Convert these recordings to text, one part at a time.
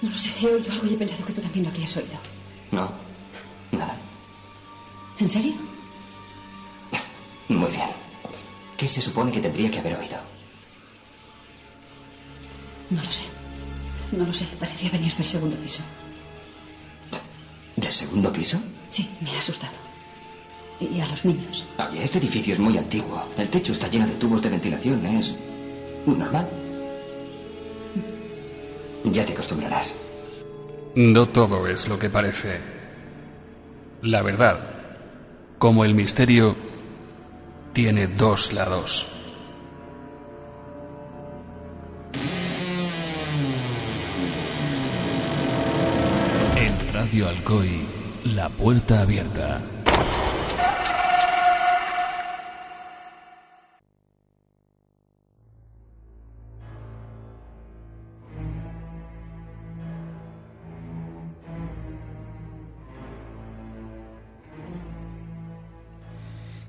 No lo sé, he oído algo y he pensado que tú también lo habrías oído. No, nada. ¿En serio? Muy bien. ¿Qué se supone que tendría que haber oído? No lo sé. No lo sé. Parecía venir del segundo piso. ¿Del segundo piso? Sí, me ha asustado. Y a los niños. Oye, este edificio es muy antiguo. El techo está lleno de tubos de ventilación. Es normal. Ya te acostumbrarás. No todo es lo que parece. La verdad, como el misterio, tiene dos lados. En Radio Alcoy, la puerta abierta.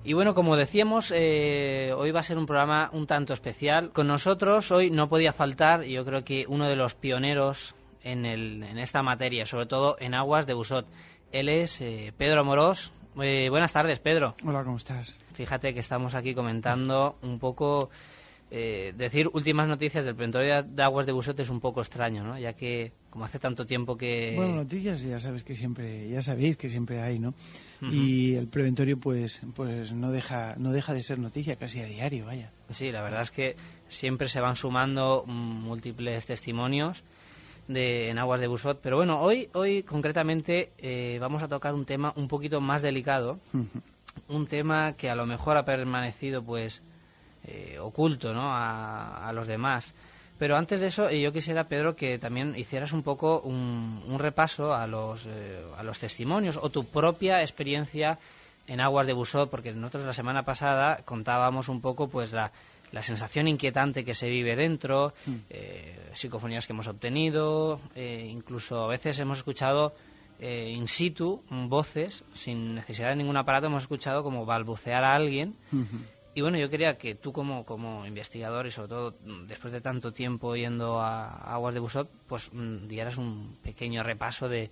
Y bueno, como decíamos, eh, hoy va a ser un programa un tanto especial. Con nosotros hoy no podía faltar, yo creo que uno de los pioneros en, el, en esta materia, sobre todo en aguas de Busot. Él es eh, Pedro Amorós. Eh, buenas tardes, Pedro. Hola, ¿cómo estás? Fíjate que estamos aquí comentando un poco eh, decir últimas noticias del Preventorio de Aguas de Busot es un poco extraño, ¿no? Ya que como hace tanto tiempo que Bueno, noticias ya sabes que siempre, ya sabéis que siempre hay, ¿no? Y el preventorio pues pues no deja no deja de ser noticia casi a diario, vaya. Sí, la verdad es que siempre se van sumando múltiples testimonios de, en aguas de Busot. Pero bueno, hoy, hoy concretamente eh, vamos a tocar un tema un poquito más delicado, un tema que a lo mejor ha permanecido pues eh, oculto ¿no? a, a los demás. Pero antes de eso, eh, yo quisiera, Pedro, que también hicieras un poco un, un repaso a los, eh, a los testimonios o tu propia experiencia en aguas de Busot, porque nosotros la semana pasada contábamos un poco pues la, la sensación inquietante que se vive dentro, eh, psicofonías que hemos obtenido, eh, incluso a veces hemos escuchado eh, in situ voces, sin necesidad de ningún aparato, hemos escuchado como balbucear a alguien. Y bueno, yo quería que tú como, como investigador y sobre todo mm, después de tanto tiempo yendo a Aguas de Busot, pues mm, dieras un pequeño repaso de,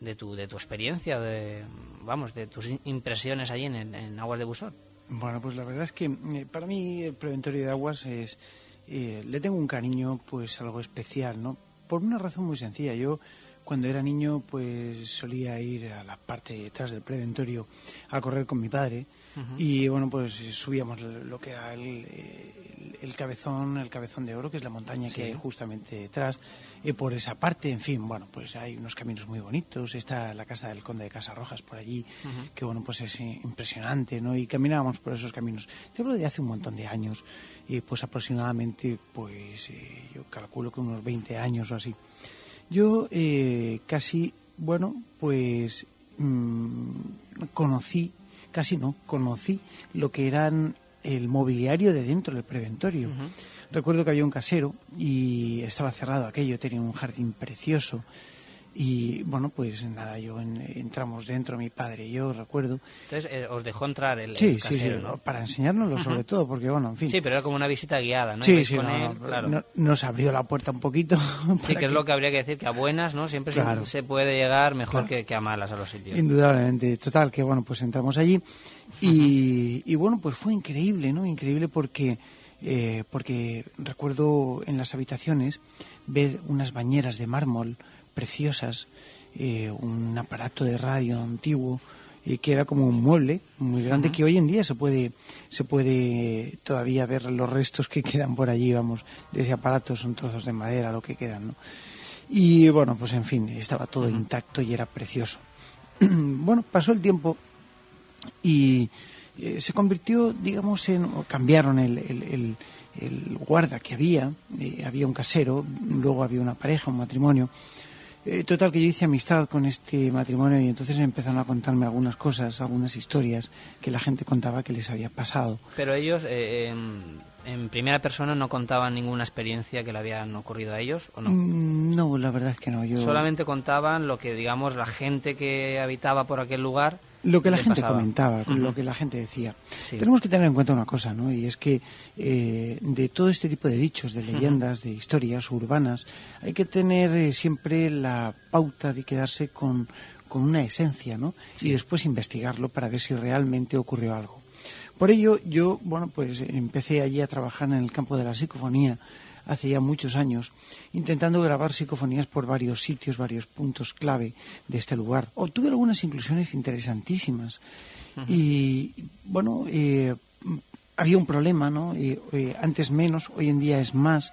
de, tu, de tu experiencia, de, vamos, de tus impresiones allí en, en Aguas de Busot. Bueno, pues la verdad es que eh, para mí el preventorio de aguas es eh, le tengo un cariño pues algo especial, ¿no? Por una razón muy sencilla. Yo cuando era niño pues solía ir a la parte de detrás del preventorio a correr con mi padre y bueno pues subíamos lo que era el, el- el cabezón el cabezón de oro que es la montaña que hay justamente detrás. Y por esa parte en fin bueno pues hay unos caminos muy bonitos. Está la casa del conde de Casarrojas por allí que bueno pues es eh, impresionante no y caminábamos por esos caminos. Te hablo de hace un montón de años. Y pues aproximadamente pues eh, yo calculo que unos 20 años o así. Yo eh, casi bueno pues mm, conocí casi no conocí lo que eran el mobiliario de dentro del preventorio. Recuerdo que había un casero y estaba cerrado aquello tenía un jardín precioso y bueno pues nada yo en- entramos dentro mi padre y yo recuerdo Entonces, eh, os dejó entrar el, sí el sí sí casero, ¿no? para enseñárnoslo sobre todo porque bueno en fin Sí, pero era como una visita guiada, ¿no? Sí, sí, con no, él, claro. no- nos abrió la puerta un poquito. Sí, que es lo que habría que decir, que a buenas, ¿no? Siempre se- puede llegar mejor Claro. que, que a malas a los sitios. Indudablemente, total, que bueno, pues entramos allí y, y bueno, pues fue increíble, ¿no? Increíble porque, eh, porque recuerdo en las habitaciones ver unas bañeras de mármol preciosas, eh, un aparato de radio antiguo eh, que era como un mueble muy grande que hoy en día se puede se puede todavía ver los restos que quedan por allí, vamos, de ese aparato, son trozos de madera lo que quedan, ¿no? Y bueno, pues en fin, estaba todo intacto y era precioso. bueno, pasó el tiempo y eh, se convirtió, digamos, en. o cambiaron el, el- el- el guarda que había, eh, había un casero, luego había una pareja, un matrimonio. Eh, total, que yo hice amistad con este matrimonio y entonces empezaron a contarme algunas cosas, algunas historias que la gente contaba que les había pasado. Pero ellos, eh, en, en primera persona, no contaban ninguna experiencia que le habían ocurrido a ellos, ¿o no? Mm, No, la verdad es que no. Yo... Solamente contaban lo que, digamos, la gente que habitaba por aquel lugar lo que la gente pasaba. comentaba, lo que la gente decía. Sí. Tenemos que tener en cuenta una cosa, ¿no? Y es que eh, de todo este tipo de dichos, de leyendas, de historias urbanas, hay que tener eh, siempre la pauta de quedarse con, con una esencia, ¿no? Sí. Y después investigarlo para ver si realmente ocurrió algo. Por ello, yo, bueno, pues empecé allí a trabajar en el campo de la psicofonía hace ya muchos años, intentando grabar psicofonías por varios sitios, varios puntos clave de este lugar. Obtuve algunas inclusiones interesantísimas. Y, bueno, eh, había un problema, ¿no? Eh, eh, antes menos, hoy en día es más,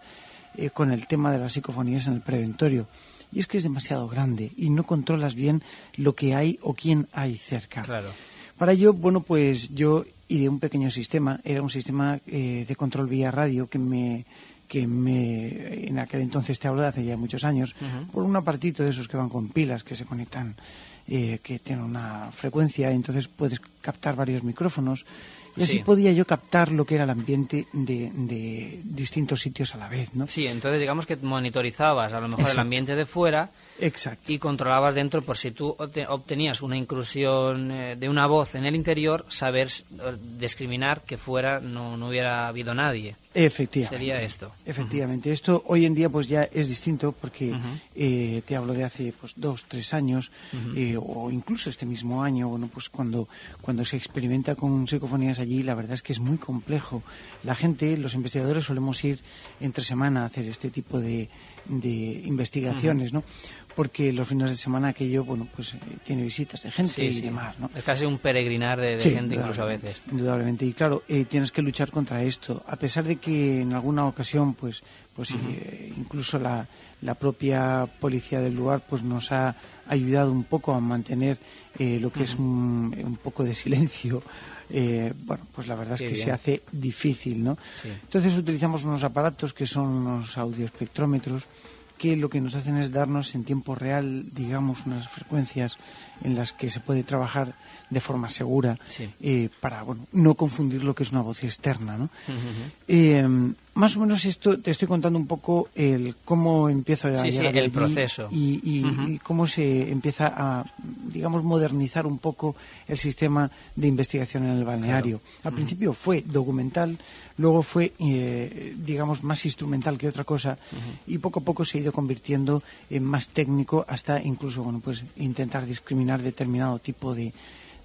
eh, con el tema de las psicofonías en el preventorio. Y es que es demasiado grande y no controlas bien lo que hay o quién hay cerca. Claro. Para ello, bueno, pues yo ideé un pequeño sistema, era un sistema eh, de control vía radio que me que me en aquel entonces te hablo de hace ya muchos años por un apartito de esos que van con pilas que se conectan eh, que tienen una frecuencia entonces puedes captar varios micrófonos y así Sí. podía yo captar lo que era el ambiente de, de distintos sitios a la vez no Sí, entonces digamos que monitorizabas a lo mejor el Exacto. ambiente de fuera exacto y controlabas dentro por si tú obte- obtenías una inclusión eh, de una voz en el interior, saber discriminar que fuera no, no hubiera habido nadie. efectivamente Sería esto. Efectivamente, esto hoy en día pues ya es distinto porque Ujú. eh, te hablo de hace pues dos, tres años Ujú. eh, o incluso este mismo año, bueno pues cuando cuando se experimenta con psicofonías allí la verdad es que es muy complejo. La gente, los investigadores solemos ir entre semana a hacer este tipo de, de investigaciones, ¿no? Porque los fines de semana aquello bueno pues eh, tiene visitas de gente Sí, y sí. demás, ¿no? Es casi un peregrinar de, de Sí, gente incluso a veces. Indudablemente. Y claro, eh, tienes que luchar contra esto. A pesar de que en alguna ocasión, pues, pues eh, incluso la, la propia policía del lugar, pues nos ha ayudado un poco a mantener eh, lo que es un, un poco de silencio. Eh, bueno, pues la verdad Qué es que bien. se hace difícil, ¿no? Sí. Entonces utilizamos unos aparatos que son unos audioespectrómetros que lo que nos hacen es darnos en tiempo real, digamos, unas frecuencias en las que se puede trabajar de forma segura Sí. eh, para bueno, no confundir lo que es una voz externa. ¿no? Eh, más o menos esto te estoy contando un poco el cómo empieza a Sí, el proceso. y, y cómo se empieza a digamos modernizar un poco el sistema de investigación en el balneario. Al principio fue documental, luego fue eh, digamos más instrumental que otra cosa y poco a poco se ha ido convirtiendo en más técnico hasta incluso bueno pues intentar discriminar determinado tipo de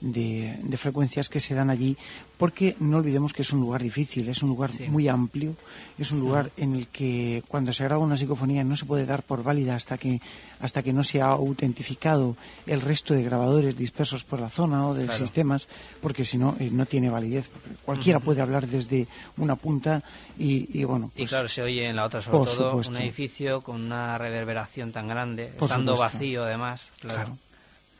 de, de frecuencias que se dan allí, porque no olvidemos que es un lugar difícil, es un lugar Sí. muy amplio, es un lugar en el que cuando se graba una psicofonía no se puede dar por válida hasta que hasta que no se ha autentificado el resto de grabadores dispersos por la zona o de Claro. sistemas, porque si no eh, no tiene validez. porque Cualquiera puede hablar desde una punta y, y, bueno, Y pues, claro, se oye en la otra, sobre por todo supuesto. un edificio con una reverberación tan grande, Por estando supuesto. vacío además. Claro. claro.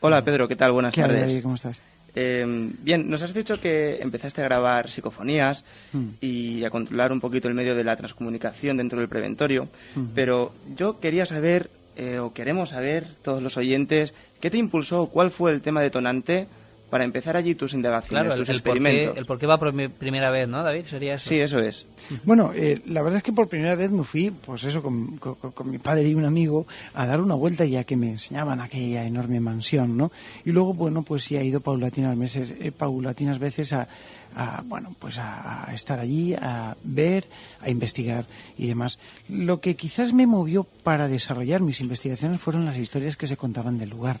Hola Pedro, ¿qué tal? Buenas ¿Qué hay, tardes. ¿Cómo estás? Eh, bien, nos has dicho que empezaste a grabar psicofonías Mm. y a controlar un poquito el medio de la transcomunicación dentro del preventorio, Mm. pero yo quería saber, eh, o queremos saber, todos los oyentes, ¿qué te impulsó, cuál fue el tema detonante para empezar allí tus indagaciones, Claro, el, tus el por qué, experimentos? el por qué va por mi- primera vez, ¿no, David? Sería eso. Sí, eso es. Bueno, eh, la verdad es que por primera vez me fui, pues eso, con, con- con mi padre y un amigo, a dar una vuelta ya que me enseñaban aquella enorme mansión, ¿no? Y luego, bueno, pues sí he ido paulatinas veces, eh, paulatinas veces a, a, bueno, pues a, a estar allí, a ver, a investigar y demás. Lo que quizás me movió para desarrollar mis investigaciones fueron las historias que se contaban del lugar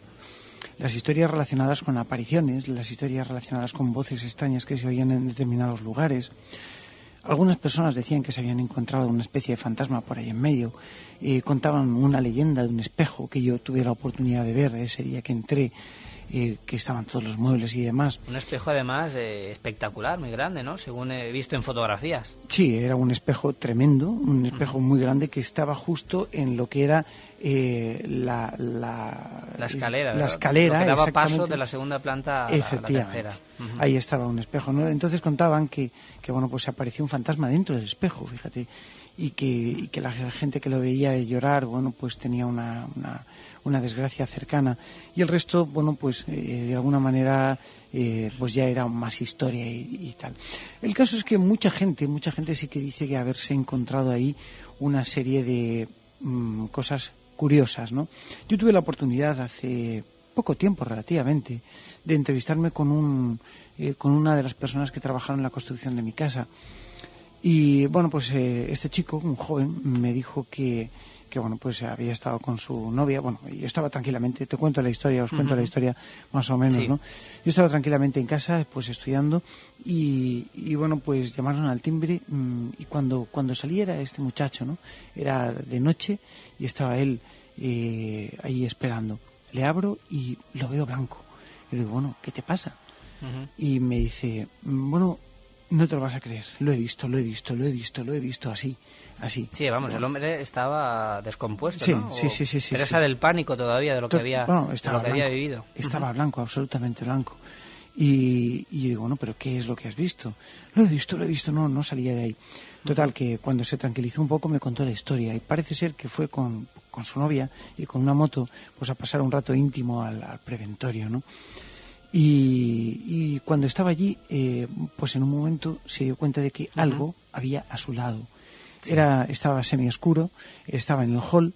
las historias relacionadas con apariciones, las historias relacionadas con voces extrañas que se oían en determinados lugares. Algunas personas decían que se habían encontrado una especie de fantasma por ahí en medio. y contaban una leyenda de un espejo que yo tuve la oportunidad de ver ese día que entré, eh, que estaban todos los muebles y demás. Un espejo además eh, espectacular, muy grande, ¿no? Según he visto en fotografías. Sí, era un espejo tremendo, un espejo muy grande que estaba justo en lo que era eh, la, la, La escalera. La escalera, Lo que daba paso de la segunda planta a la- a la, Efectivamente. tercera. Ujú. Ahí estaba un espejo, ¿no? Entonces contaban que, que bueno, pues apareció un fantasma dentro del espejo, fíjate, y que, y que la gente que lo veía llorar, bueno, pues tenía una, una, una desgracia cercana. Y el resto, bueno, pues eh, de alguna manera, eh, pues ya era más historia y, tal. El caso es que mucha gente, mucha gente sí que dice que haberse encontrado ahí una serie de mm, cosas curiosas, ¿no? Yo tuve la oportunidad hace poco tiempo relativamente de entrevistarme con, un, eh, con una de las personas que trabajaron en la construcción de mi casa. Y bueno, pues eh, este chico, un joven, me dijo que, que bueno, pues había estado con su novia, bueno, yo estaba tranquilamente, te cuento la historia, os cuento la historia más o menos, ¿no? Yo estaba tranquilamente en casa, pues estudiando, y, y bueno, pues llamaron al timbre, mm, y cuando, cuando salí era este muchacho, ¿no? Era de noche, y estaba él eh, ahí esperando. Le abro y lo veo blanco. Y le digo, bueno, ¿qué te pasa? Y me dice, bueno, no te lo vas a creer. Lo he visto, lo he visto, lo he visto, lo he visto así, así. Sí, vamos, el hombre estaba descompuesto, Sí, ¿no? sí, sí, sí, sí, Presa sí. del pánico todavía de lo que había, bueno, de estaba lo que había vivido. Estaba blanco, absolutamente blanco. Y, y yo digo, bueno, pero ¿qué es lo que has visto? Lo he visto, lo he visto, no, no salía de ahí. Total, que cuando se tranquilizó un poco me contó la historia y parece ser que fue con, con su novia y con una moto pues a pasar un rato íntimo al, al preventorio, ¿no? Y, y cuando estaba allí, eh, pues en un momento se dio cuenta de que algo había a su lado. Era, estaba semioscuro, estaba en el hall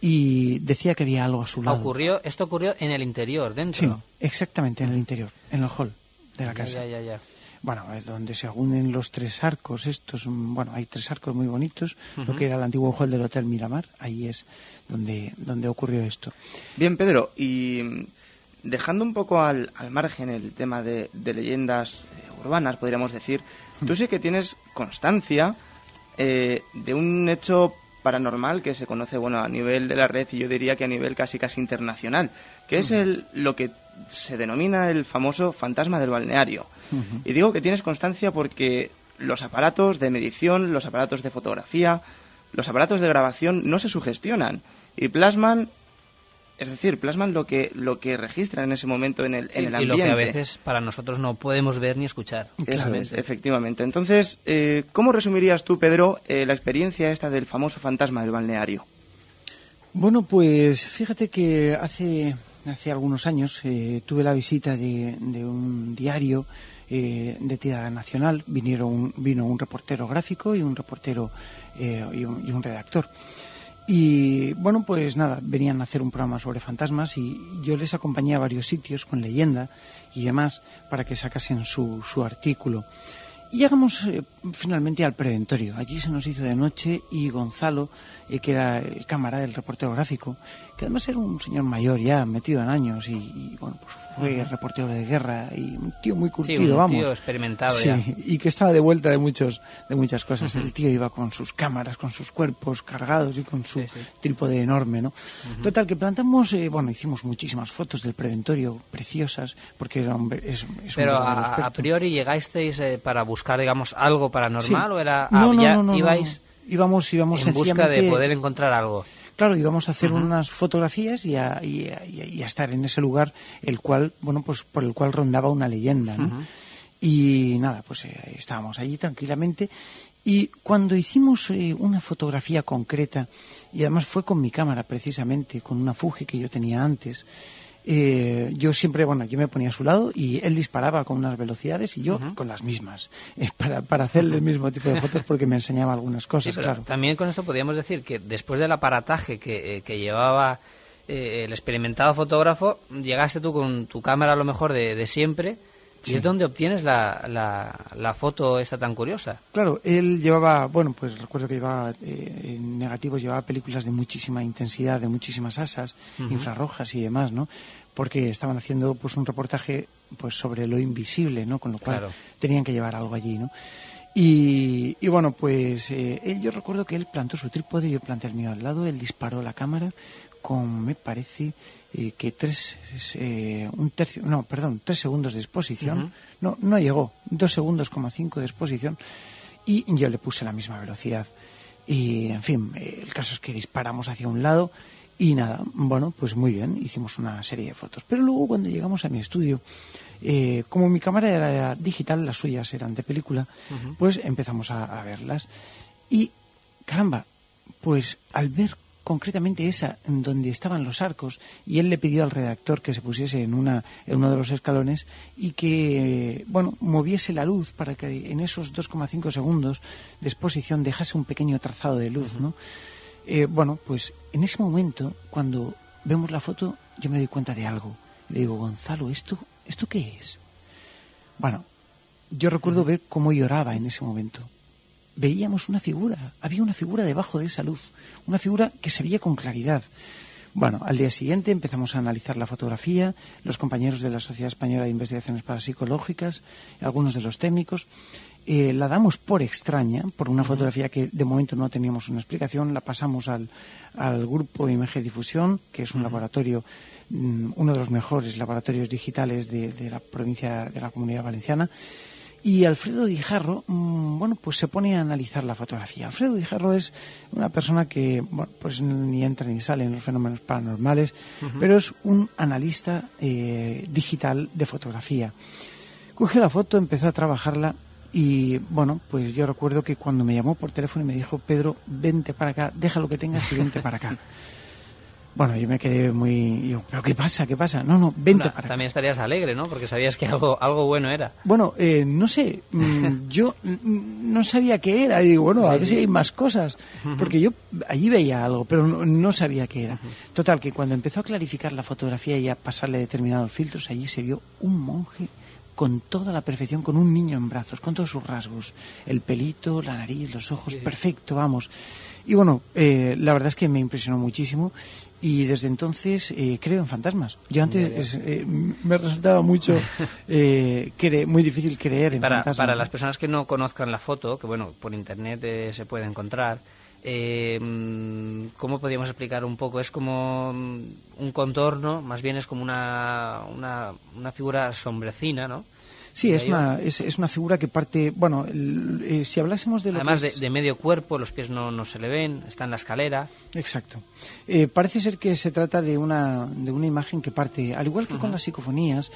y decía que había algo a su lado. Ocurrió, esto ocurrió en el interior, Sí, dentro. exactamente, en el interior, en el hall de la Ya, casa. ya, ya, ya. Bueno, es donde se unen los tres arcos estos. mm, Bueno, hay tres arcos muy bonitos, lo que era el antiguo hall del Hotel Miramar. Ahí es donde, donde ocurrió esto. Bien, Pedro, y dejando un poco al, al margen el tema de, de leyendas eh, urbanas, podríamos decir, tú sí que tienes constancia eh, de un hecho paranormal que se conoce bueno a nivel de la red y yo diría que a nivel casi casi internacional, que es el lo que se denomina el famoso fantasma del balneario. Y digo que tienes constancia porque los aparatos de medición, los aparatos de fotografía, los aparatos de grabación no se sugestionan y plasman, es decir, plasman lo que lo que registran en ese momento en el, en el y, y ambiente. lo que a veces para nosotros no podemos ver ni escuchar. Eso Claro. es, efectivamente. Entonces, eh, ¿cómo resumirías tú, Pedro, eh, la experiencia esta del famoso fantasma del balneario? Bueno, pues fíjate que hace, hace algunos años eh, tuve la visita de, de un diario eh, de tira nacional. Vinieron, vino un reportero gráfico y un reportero eh, y, un, y un redactor. Y bueno, pues nada, venían a hacer un programa sobre fantasmas y yo les acompañé a varios sitios con leyenda y demás para que sacasen su, su artículo. Y llegamos eh, finalmente al preventorio. Allí se nos hizo de noche y Gonzalo, eh, que era el cámara del reportero gráfico, que además era un señor mayor ya, metido en años y, y, bueno, pues fue reportero de guerra y un tío muy Sí, curtido, un vamos. tío experimentado Sí, ya. y que estaba de vuelta de muchos de muchas cosas. El tío iba con sus cámaras, con sus cuerpos cargados y con su Sí, trípode enorme, ¿no? Total que plantamos, eh, bueno, hicimos muchísimas fotos del preventorio preciosas porque era un, es, es Pero un a, priori llegasteis eh, para buscar, digamos, algo paranormal o era no, ah, no, ya no, no, ibais íbamos íbamos en busca de poder encontrar algo? Claro, íbamos a hacer unas fotografías y a, y a- y estar en ese lugar, el cual, bueno, pues por el cual rondaba una leyenda. Y nada, pues eh, estábamos allí tranquilamente. Y cuando hicimos eh, una fotografía concreta, y además fue con mi cámara precisamente, con una Fuji que yo tenía antes, eh, yo siempre, bueno, yo me ponía a su lado y él disparaba con unas velocidades y yo con las mismas, eh, para, para hacer el mismo tipo de fotos porque me enseñaba algunas cosas, claro. también con esto podríamos decir que después del aparataje que, eh, que llevaba eh, el experimentado fotógrafo, llegaste tú con tu cámara a lo mejor de, de siempre y es donde obtienes la, la, la foto esta tan curiosa. Claro, él llevaba, bueno, pues recuerdo que llevaba eh, en negativos, llevaba películas de muchísima intensidad, de muchísimas asas, infrarrojas y demás, ¿no? Porque estaban haciendo pues un reportaje pues sobre lo invisible, ¿no? Con lo cual Claro. tenían que llevar algo allí, ¿no? Y, y bueno, pues eh, él, yo recuerdo que él plantó su trípode, yo planté el mío al lado, él disparó la cámara con, me parece, eh, que tres, eh, un tercio, no, perdón, tres segundos de exposición. No, no llegó, dos segundos, coma cinco de exposición. Y yo le puse la misma velocidad. Y, en fin, eh, el caso es que disparamos hacia un lado y nada, bueno, pues muy bien, hicimos una serie de fotos. Pero luego cuando llegamos a mi estudio, eh, como mi cámara era digital, las suyas eran de película, pues empezamos a, a verlas. Y, caramba, pues al ver concretamente esa en donde estaban los arcos y él le pidió al redactor que se pusiese en una en uno de los escalones y que bueno moviese la luz para que en esos 2,5 segundos de exposición dejase un pequeño trazado de luz no Eh, bueno pues en ese momento cuando vemos la foto yo me doy cuenta de algo Le digo, Gonzalo, ¿esto, ¿esto qué es? Bueno, yo recuerdo ver cómo lloraba en ese momento. Veíamos una figura, había una figura debajo de esa luz, una figura que se veía con claridad. Bueno, al día siguiente empezamos a analizar la fotografía, los compañeros de la Sociedad Española de Investigaciones Parapsicológicas, algunos de los técnicos. Eh, la damos por extraña, por una fotografía que de momento no teníamos una explicación, la pasamos al, al grupo IMG Difusión, que es un laboratorio, mm, uno de los mejores laboratorios digitales de, de la provincia de la Comunidad Valenciana, y Alfredo Guijarro, mm, bueno, pues se pone a analizar la fotografía. Alfredo Guijarro es una persona que, bueno, pues ni entra ni sale en los fenómenos paranormales, pero es un analista eh, digital de fotografía. Coge la foto, empezó a trabajarla y, bueno, pues yo recuerdo que cuando me llamó por teléfono y me dijo, Pedro, vente para acá, deja lo que tengas y vente para acá. Bueno, yo me quedé muy... Yo, ¿Pero qué pasa? ¿Qué pasa? No, no, vente Una- para acá. también estarías alegre, ¿no? Porque sabías que algo, algo bueno era. Bueno, eh, no sé, mm, yo no sabía qué era. Y digo, bueno, a ver si hay más cosas. Porque yo allí veía algo, pero no, no sabía qué era. Total, que cuando empezó a clarificar la fotografía y a pasarle determinados filtros, allí se vio un monje con toda la perfección, con un niño en brazos, con todos sus rasgos. El pelito, la nariz, los ojos, perfecto, vamos. Y bueno, eh, la verdad es que me impresionó muchísimo y desde entonces eh, creo en fantasmas. Yo antes eh, me resultaba mucho eh, cre- muy difícil creer en Para, fantasmas. para las personas que no conozcan la foto, que bueno, por internet eh, se puede encontrar, eh, ¿cómo podríamos explicar un poco? Es como mm, un contorno, más bien es como una, una, una figura sombrecina, ¿no? Sí, es una, es, es una figura que parte. Bueno, el- eh, si hablásemos de lo Además que de, es- de medio cuerpo, los pies no, no se le ven, está en la escalera. Exacto. Eh, parece ser que se trata de una, de una imagen que parte, al igual que con las psicofonías,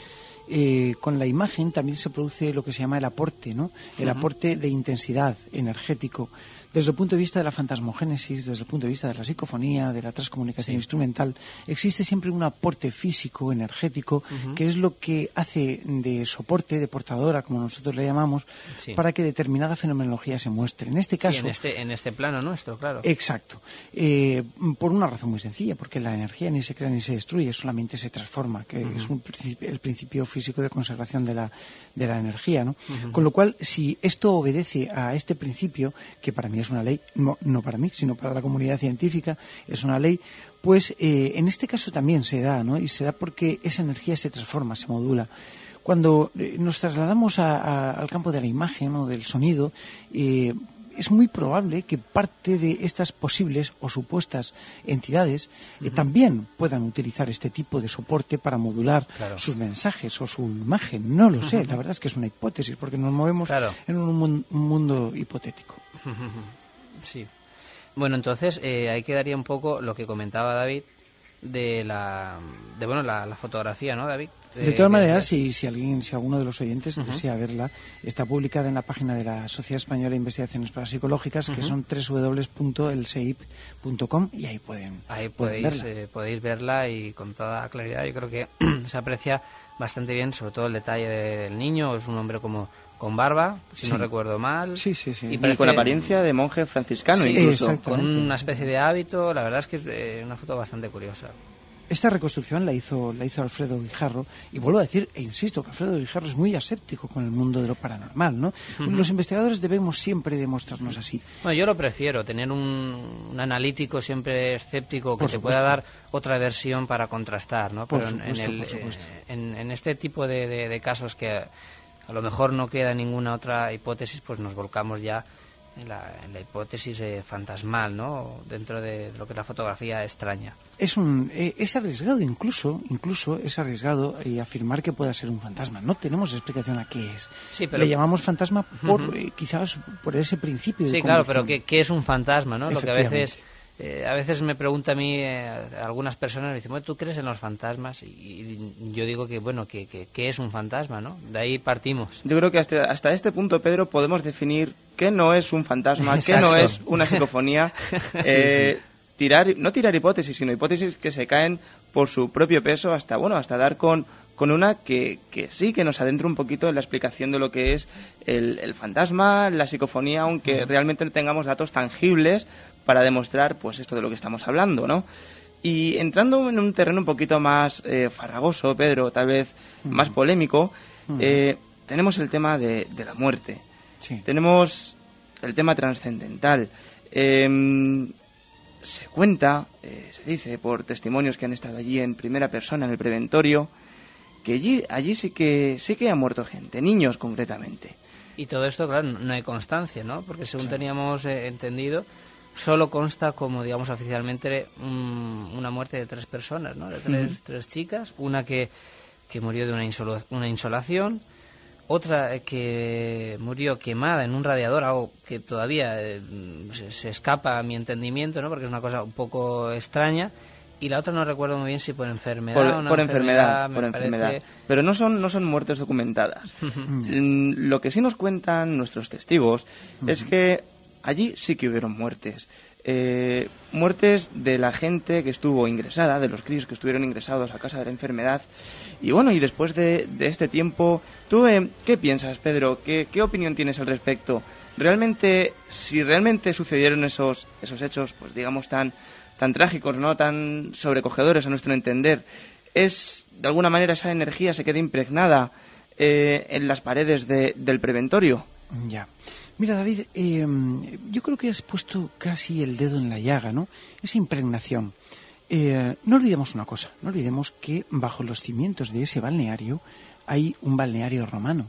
eh, con la imagen también se produce lo que se llama el aporte, ¿no? El aporte de intensidad energético. Desde el punto de vista de la fantasmogénesis, desde el punto de vista de la psicofonía, de la transcomunicación instrumental, existe siempre un aporte físico, energético, que es lo que hace de soporte, de portadora, como nosotros le llamamos, Sí. para que determinada fenomenología se muestre. En este Sí, caso, en, este, en este plano nuestro, claro. Exacto. Eh, por una razón muy sencilla, porque la energía ni se crea ni se destruye, solamente se transforma, que es un el principio físico de conservación de la, de la energía. ¿no? Con lo cual, si esto obedece a este principio, que para mí es una ley, no, no para mí, sino para la comunidad científica, es una ley, pues eh, en este caso también se da, ¿no? y se da porque esa energía se transforma, se modula. Cuando eh, nos trasladamos al campo de la imagen o del sonido, eh, es muy probable que parte de estas posibles o supuestas entidades eh, también puedan utilizar este tipo de soporte para modular Claro. sus mensajes o su imagen. No lo sé, la verdad es que es una hipótesis porque nos movemos Claro. en un, mun- un mundo hipotético. Sí. Bueno, entonces eh, ahí quedaría un poco lo que comentaba David de la de bueno la, la fotografía, ¿no, David? De todas que- maneras, si, si alguien, si alguno de los oyentes desea verla, está publicada en la página de la Sociedad Española de Investigaciones Parapsicológicas, que son www.elseip.com y ahí pueden, Ahí pueden podéis, verla. eh, podéis verla y con toda claridad. Yo creo que se aprecia bastante bien, sobre todo el detalle del niño. Es un hombre como con barba, si no recuerdo mal. Sí, sí, sí. Y con apariencia de monje franciscano Sí, incluso. con una especie de hábito. La verdad es que es eh, una foto bastante curiosa. Esta reconstrucción la hizo, la hizo Alfredo Guijarro, y vuelvo a decir, e insisto, que Alfredo Guijarro es muy aséptico con el mundo de lo paranormal, ¿no? Los investigadores debemos siempre demostrarnos así. Bueno, yo lo prefiero, tener un, un analítico siempre escéptico que te pueda dar otra versión para contrastar, ¿no? Por Pero en- supuesto, en, el, por eh, en, en este tipo de, de- de casos que a lo mejor no queda ninguna otra hipótesis, pues nos volcamos ya en la, en la hipótesis eh, fantasmal, ¿no? Dentro de lo que es la fotografía extraña. Es, un, eh, es arriesgado incluso, incluso es arriesgado eh, afirmar que pueda ser un fantasma. No tenemos explicación a qué es. Sí, pero- Le llamamos fantasma por eh, quizás por ese principio de Sí, claro, pero. ¿qué, qué es un fantasma, no? Lo que a veces. Eh, a veces me pregunta a mí, eh, algunas personas me dicen, bueno, ¿tú crees en los fantasmas? Y, y yo digo que, bueno, que, que- ¿qué es un fantasma, no? De ahí partimos. Yo creo que hasta, hasta este punto, Pedro, podemos definir qué no es un fantasma, qué no es una psicofonía. Eh, Tirar, no tirar hipótesis, sino hipótesis que se caen por su propio peso hasta, bueno, hasta dar con, con una que, que sí que nos adentra un poquito en la explicación de lo que es el, el fantasma, la psicofonía, aunque realmente no tengamos datos tangibles para demostrar pues esto de lo que estamos hablando, ¿no? Y entrando en un terreno un poquito más eh, farragoso, Pedro, tal vez más polémico, eh, tenemos el tema de, de la muerte. Sí. Tenemos el tema trascendental. Em, se cuenta, eh, se dice por testimonios que han estado allí en primera persona en el preventorio, que allí, allí sí que sí que ha muerto gente, niños concretamente. Y todo esto, claro, no hay constancia, ¿no? Porque según teníamos eh, entendido, solo consta como, digamos, oficialmente mm, una muerte de tres personas, ¿no? De tres, tres chicas. Una que, que murió de una, insolo- una insolación, otra que murió quemada en un radiador, algo que todavía eh, se, se escapa a mi entendimiento, ¿no? Porque es una cosa un poco extraña. Y la otra no recuerdo muy bien si por enfermedad o Por, enfermedad, me por parece. enfermedad. Pero no son, no son muertes documentadas. Mm, Lo que sí nos cuentan nuestros testigos es que allí sí que hubieron muertes. Eh, muertes de la gente que estuvo ingresada, de los críos que estuvieron ingresados a casa de la enfermedad. Y bueno, y después de, este tiempo, ¿tú eh, qué piensas, Pedro? ¿Qué, ¿Qué opinión tienes al respecto? ¿Realmente, si realmente sucedieron esos, esos hechos, pues digamos, tan, tan trágicos, ¿no? Tan sobrecogedores a nuestro entender, es, de alguna manera, esa energía se queda impregnada eh, en las paredes de- del preventorio? Ya. Mira, David, eh, yo creo que has puesto casi el dedo en la llaga, ¿no? Esa impregnación. Eh, no olvidemos una cosa, no olvidemos que bajo los cimientos de ese balneario hay un balneario romano.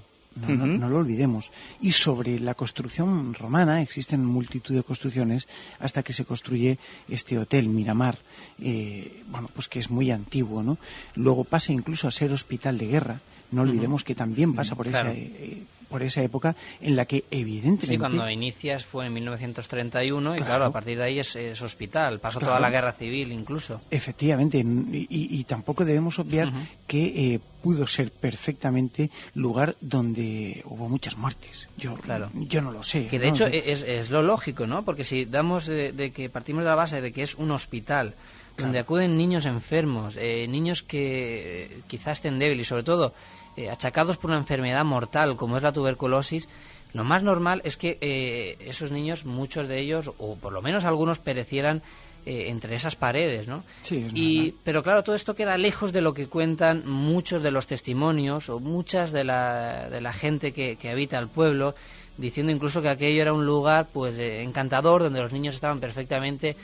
No, lo olvidemos. Y sobre la construcción romana existen multitud de construcciones hasta que se construye este hotel Miramar, eh, bueno, pues que es muy antiguo, ¿no? Luego pasa incluso a ser hospital de guerra. No olvidemos que también pasa por Claro. esa eh, por esa época en la que evidentemente Sí, cuando inicias fue en 1931 y Claro. claro, a partir de ahí es, es hospital. Pasó toda la guerra civil incluso. Efectivamente, y, y tampoco debemos obviar que eh, pudo ser perfectamente lugar donde hubo muchas muertes. Yo, Claro. yo no lo sé. Que de ¿no? hecho es, es lo lógico, ¿no? Porque si damos de, de que partimos de la base de que es un hospital donde acuden niños enfermos, eh, niños que eh, quizás estén débiles y sobre todo eh, achacados por una enfermedad mortal como es la tuberculosis, lo más normal es que eh, esos niños, muchos de ellos, o por lo menos algunos, perecieran eh, entre esas paredes, ¿no? Sí, es y, normal. pero claro, todo esto queda lejos de lo que cuentan muchos de los testimonios o muchas de la, de la gente que, que habita el pueblo, diciendo incluso que aquello era un lugar pues encantador donde los niños estaban perfectamente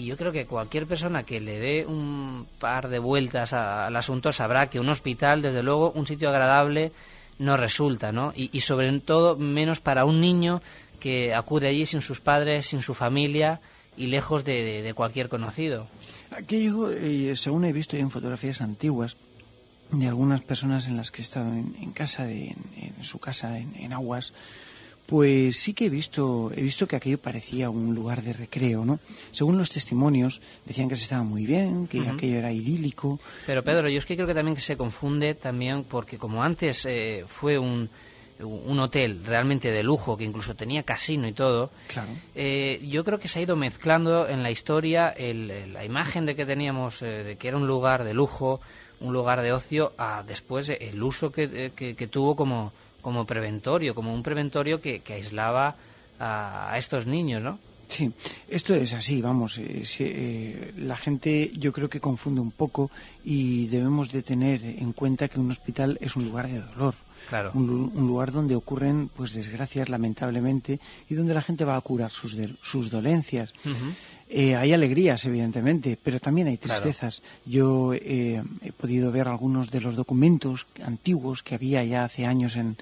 y yo creo que cualquier persona que le dé un par de vueltas a- al asunto sabrá que un hospital, desde luego, un sitio agradable no resulta, ¿no? Y, sobre todo menos para un niño que acude allí sin sus padres, sin su familia y lejos de, de- cualquier conocido. Aquello, eh, según he visto en fotografías antiguas de algunas personas en las que he estado en, en casa, de, en, en su casa, en Aguas, pues sí que he visto, he visto que aquello parecía un lugar de recreo, ¿no? Según los testimonios, decían que se estaba muy bien, que aquello era idílico. Pero Pedro, yo es que creo que también que se confunde también porque como antes eh, fue un, un hotel realmente de lujo que incluso tenía casino y todo, Claro. eh, yo creo que se ha ido mezclando en la historia el- la imagen de que teníamos eh, de que era un lugar de lujo, un lugar de ocio, a después el uso que, eh, que- que tuvo como, como preventorio, como un preventorio que, que aislaba a, estos niños, ¿no? Sí, esto es así, vamos. eh, sí, eh, la gente yo creo que confunde un poco y debemos de tener en cuenta que un hospital es un lugar de dolor. Claro. Un, lu- un lugar donde ocurren pues desgracias lamentablemente y donde la gente va a curar sus, de- sus dolencias. Eh, hay alegrías, evidentemente, pero también hay Claro. tristezas. Yo eh, he podido ver algunos de los documentos antiguos que había ya hace años en,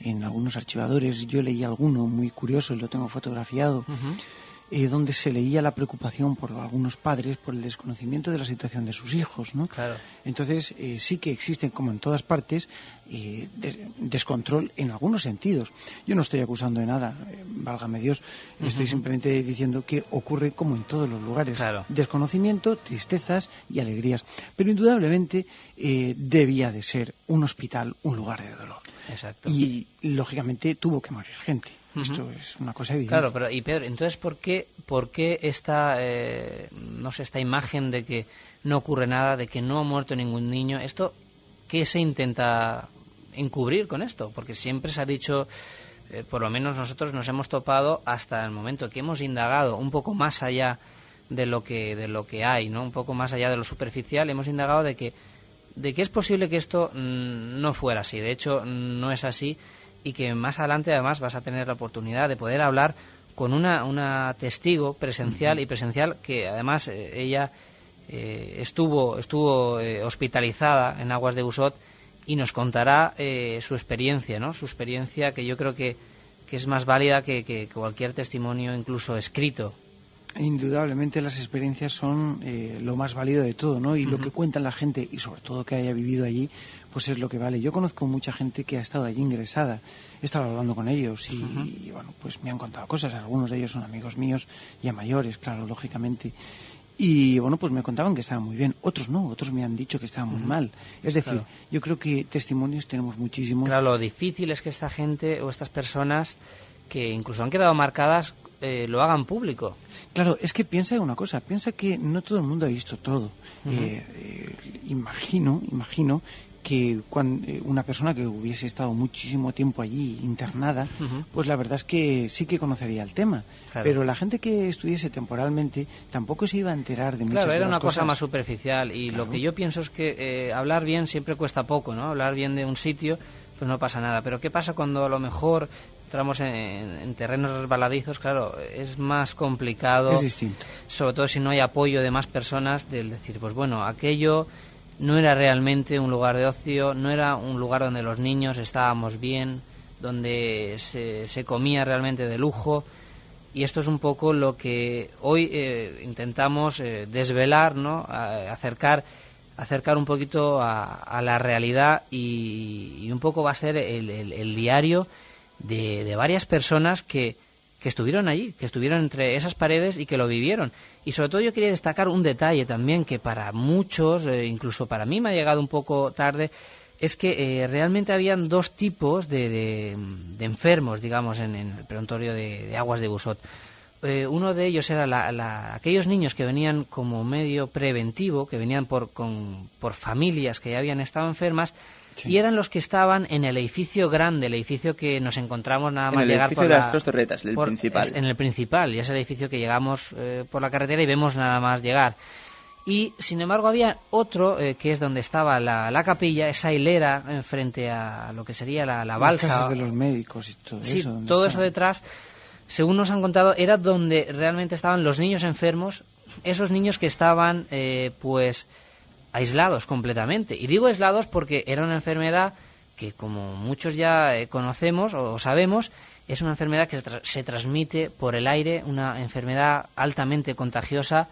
en algunos archivadores. Yo leí alguno muy curioso y lo tengo fotografiado. Eh, donde se leía la preocupación por algunos padres por el desconocimiento de la situación de sus hijos. ¿no? Claro. Entonces, eh, sí que existen, como en todas partes, eh, des- descontrol en algunos sentidos. Yo no estoy acusando de nada, eh, válgame Dios, estoy simplemente diciendo que ocurre como en todos los lugares. Claro. Desconocimiento, tristezas y alegrías. Pero indudablemente debía de ser un hospital, un lugar de dolor. Exacto. Y, lógicamente, tuvo que morir gente. Esto es una cosa evidente. Claro, pero y Pedro, entonces ¿por qué, por qué esta, eh, no sé, esta imagen de que no ocurre nada, de que no ha muerto ningún niño? Esto, ¿qué se intenta encubrir con esto? Porque siempre se ha dicho, eh, por lo menos nosotros nos hemos topado hasta el momento que hemos indagado un poco más allá de lo que de lo que hay, ¿no? Un poco más allá de lo superficial, hemos indagado de que de que es posible que esto mm, no fuera así. De hecho, no es así y que más adelante además vas a tener la oportunidad de poder hablar con una, una testigo presencial y presencial que además eh, ella eh, estuvo estuvo eh, hospitalizada en aguas de Busot y nos contará su experiencia, ¿no? Su experiencia que yo creo que, que es más válida que, que cualquier testimonio incluso escrito Indudablemente las experiencias son lo más válido de todo, ¿no? Y lo que cuentan la gente, y sobre todo que haya vivido allí, pues es lo que vale. Yo conozco mucha gente que ha estado allí ingresada. He estado hablando con ellos y, bueno, pues me han contado cosas. Algunos de ellos son amigos míos, ya mayores, claro, lógicamente. Y bueno, pues me contaban que estaban muy bien. Otros no, otros me han dicho que estaban muy mal. Es decir, yo creo que testimonios tenemos muchísimos. Claro, lo difícil es que esta gente o estas personas que incluso han quedado marcadas eh, lo hagan público. Claro, es que piensa una cosa, piensa que no todo el mundo ha visto todo. Eh, eh, imagino, imagino que cuando una persona que hubiese estado muchísimo tiempo allí internada, pues la verdad es que sí que conocería el tema. Pero la gente que estuviese temporalmente tampoco se iba a enterar de muchas Claro, era una cosa más superficial y lo que yo pienso es que hablar bien siempre cuesta poco, ¿no? Hablar bien de un sitio pues no pasa nada. Pero ¿qué pasa cuando a lo mejor entramos en, terrenos resbaladizos, claro, es más complicado. Es distinto. Sobre todo si no hay apoyo de más personas, del decir, pues bueno, aquello no era realmente un lugar de ocio, no era un lugar donde los niños estábamos bien, donde se, comía realmente de lujo. Y esto es un poco lo que hoy eh, intentamos eh, desvelar, ¿no? acercar acercar un poquito a, la realidad y, un poco va a ser el, diario de, varias personas que, que, estuvieron allí, que estuvieron entre esas paredes y que lo vivieron. Y sobre todo yo quería destacar un detalle también que para muchos, eh, incluso para mí me ha llegado un poco tarde, es que eh, realmente habían dos tipos de, de, enfermos, digamos, en, el pregontorio de, Aguas de Busot. Eh, uno de ellos era la, aquellos niños que venían como medio preventivo, que venían por, con, por familias que ya habían estado enfermas, y eran los que estaban en el edificio grande, el edificio que nos encontramos nada más llegar por de las tres torretas, el principal. en el principal, y es el edificio que llegamos eh, por la carretera y vemos nada más llegar. Y sin embargo había otro eh, que es donde estaba la, capilla, esa hilera frente a lo que sería la, la balsa. Las casas de los médicos y todo sí, eso. todo eso detrás según nos han contado, era donde realmente estaban los niños enfermos, esos niños que estaban, eh, pues, aislados completamente. Y digo aislados porque era una enfermedad que, como muchos ya eh, conocemos o sabemos, es una enfermedad que se, transmite por el aire, una enfermedad altamente contagiosa.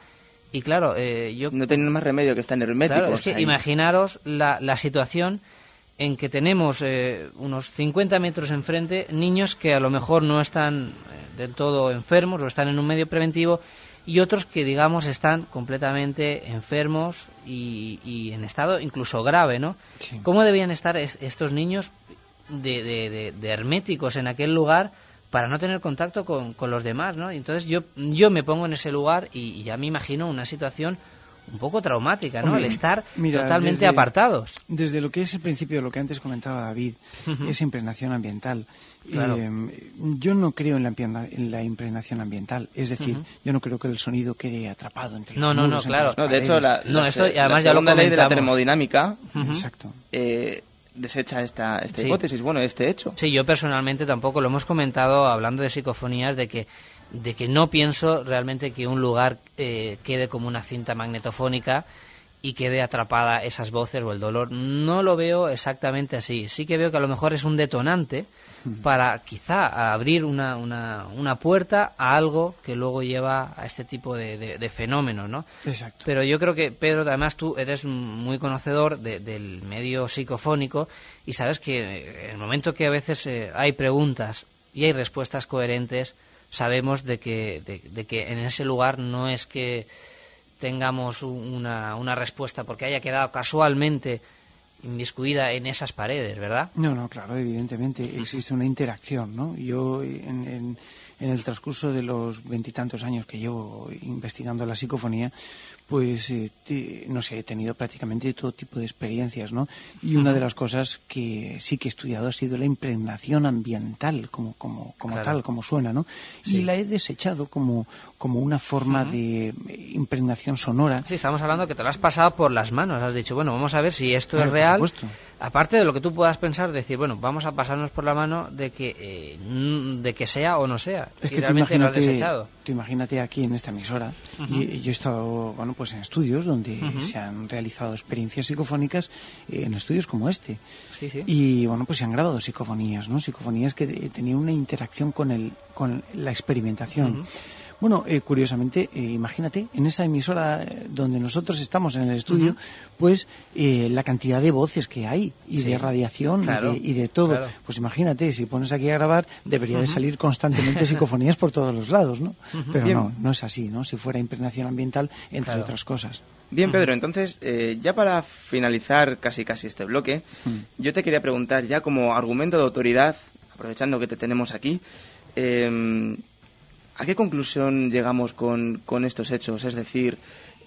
Y claro, eh, yo. No tienen más remedio que estar herméticos. Claro, es que imaginaros la, la situación en que tenemos unos 50 metros enfrente niños que a lo mejor no están del todo enfermos o están en un medio preventivo y otros que digamos están completamente enfermos y, en estado incluso grave, ¿no? ¿Cómo debían estar estos niños de, herméticos en aquel lugar para no tener contacto con, los demás, ¿no? Entonces yo, yo me pongo en ese lugar y ya me imagino una situación un poco traumática, ¿no? el estar totalmente apartados. Desde lo que es el principio de lo que antes comentaba David, esa impregnación ambiental. Eh, yo no creo en la, en la, impregnación ambiental, es decir, yo no creo que el sonido quede atrapado entre no, los No, no, claro. de hecho, la, además ya lo ley de la termodinámica Exacto. Eh, desecha esta, esta hipótesis, bueno, este hecho. Sí, yo personalmente tampoco lo hemos comentado hablando de psicofonías, de que de que no pienso realmente que un lugar eh, quede como una cinta magnetofónica y quede atrapada esas voces o el dolor. No lo veo exactamente así. Sí que veo que a lo mejor es un detonante para quizá abrir una, una, una puerta a algo que luego lleva a este tipo de, de, fenómenos, ¿no? Exacto. Pero yo creo que, Pedro, además tú eres muy conocedor del medio psicofónico y sabes que en el momento que a veces eh, hay preguntas y hay respuestas coherentes, sabemos de que, de, que en ese lugar no es que tengamos una, una respuesta porque haya quedado casualmente inmiscuida en esas paredes, ¿verdad? No, no, claro, evidentemente existe una interacción, ¿no? Yo en, en el transcurso de los veintitantos años que llevo investigando la psicofonía, pues eh, no sé, he tenido prácticamente todo tipo de experiencias, ¿no? Y una de las cosas que sí que he estudiado ha sido la impregnación ambiental, como, como, como tal, como suena, ¿no? Y la he desechado como, como una forma de impregnación sonora. Sí, estamos hablando que te lo has pasado por las manos, has dicho, bueno, vamos a ver si esto es real. Aparte de lo que tú puedas pensar, decir, bueno, vamos a pasarnos por la mano de que, eh, de que sea o no sea. Es que realmente lo has desechado. Tú imagínate aquí en esta emisora, y, yo he estado, bueno, pues en estudios donde se han realizado experiencias psicofónicas, eh, en estudios como este. Y bueno, pues se han grabado psicofonías, ¿no? Psicofonías que tenían una interacción con, el, con la experimentación. Bueno, eh, curiosamente, eh, imagínate, en esa emisora eh, donde nosotros estamos en el estudio, pues la cantidad de voces que hay y de radiación y, de, todo. Pues imagínate, si pones aquí a grabar, debería de salir constantemente psicofonías por todos los lados, ¿no? Pero no, no es así, ¿no? Si fuera impregnación ambiental, entre otras cosas. Bien, Pedro, entonces, ya para finalizar casi casi este bloque, yo te quería preguntar, ya como argumento de autoridad, aprovechando que te tenemos aquí, eh, ¿A qué conclusión llegamos con, estos hechos? Es decir,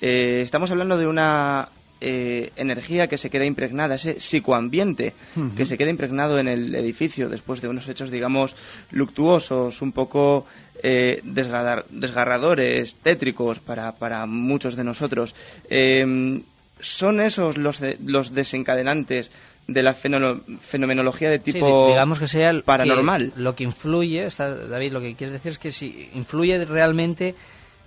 eh, estamos hablando de una eh, energía que se queda impregnada, ese psicoambiente que se queda impregnado en el edificio después de unos hechos, digamos, luctuosos, un poco eh, desgarradores, tétricos para, para, muchos de nosotros. ¿Son esos los, los desencadenantes de la fenomenología de tipo digamos que sea paranormal. lo que influye, David, lo que quieres decir es que si influye realmente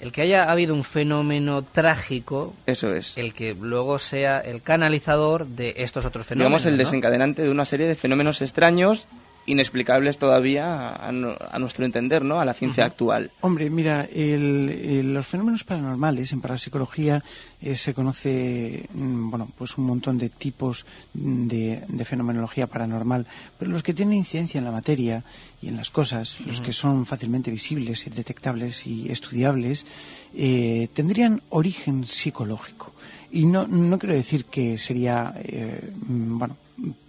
el que haya habido un fenómeno trágico, eso es, el que luego sea el canalizador de estos otros fenómenos. Digamos el desencadenante de una serie de fenómenos extraños inexplicables todavía a, nuestro entender, ¿no? A la ciencia actual. Hombre, mira, los fenómenos paranormales en parapsicología eh, se conoce, mm, bueno, pues un montón de tipos de, fenomenología paranormal, pero los que tienen incidencia en la materia y en las cosas, los que son fácilmente visibles y detectables y estudiables, eh, tendrían origen psicológico. Y no, no quiero decir que sería, eh, mm, bueno,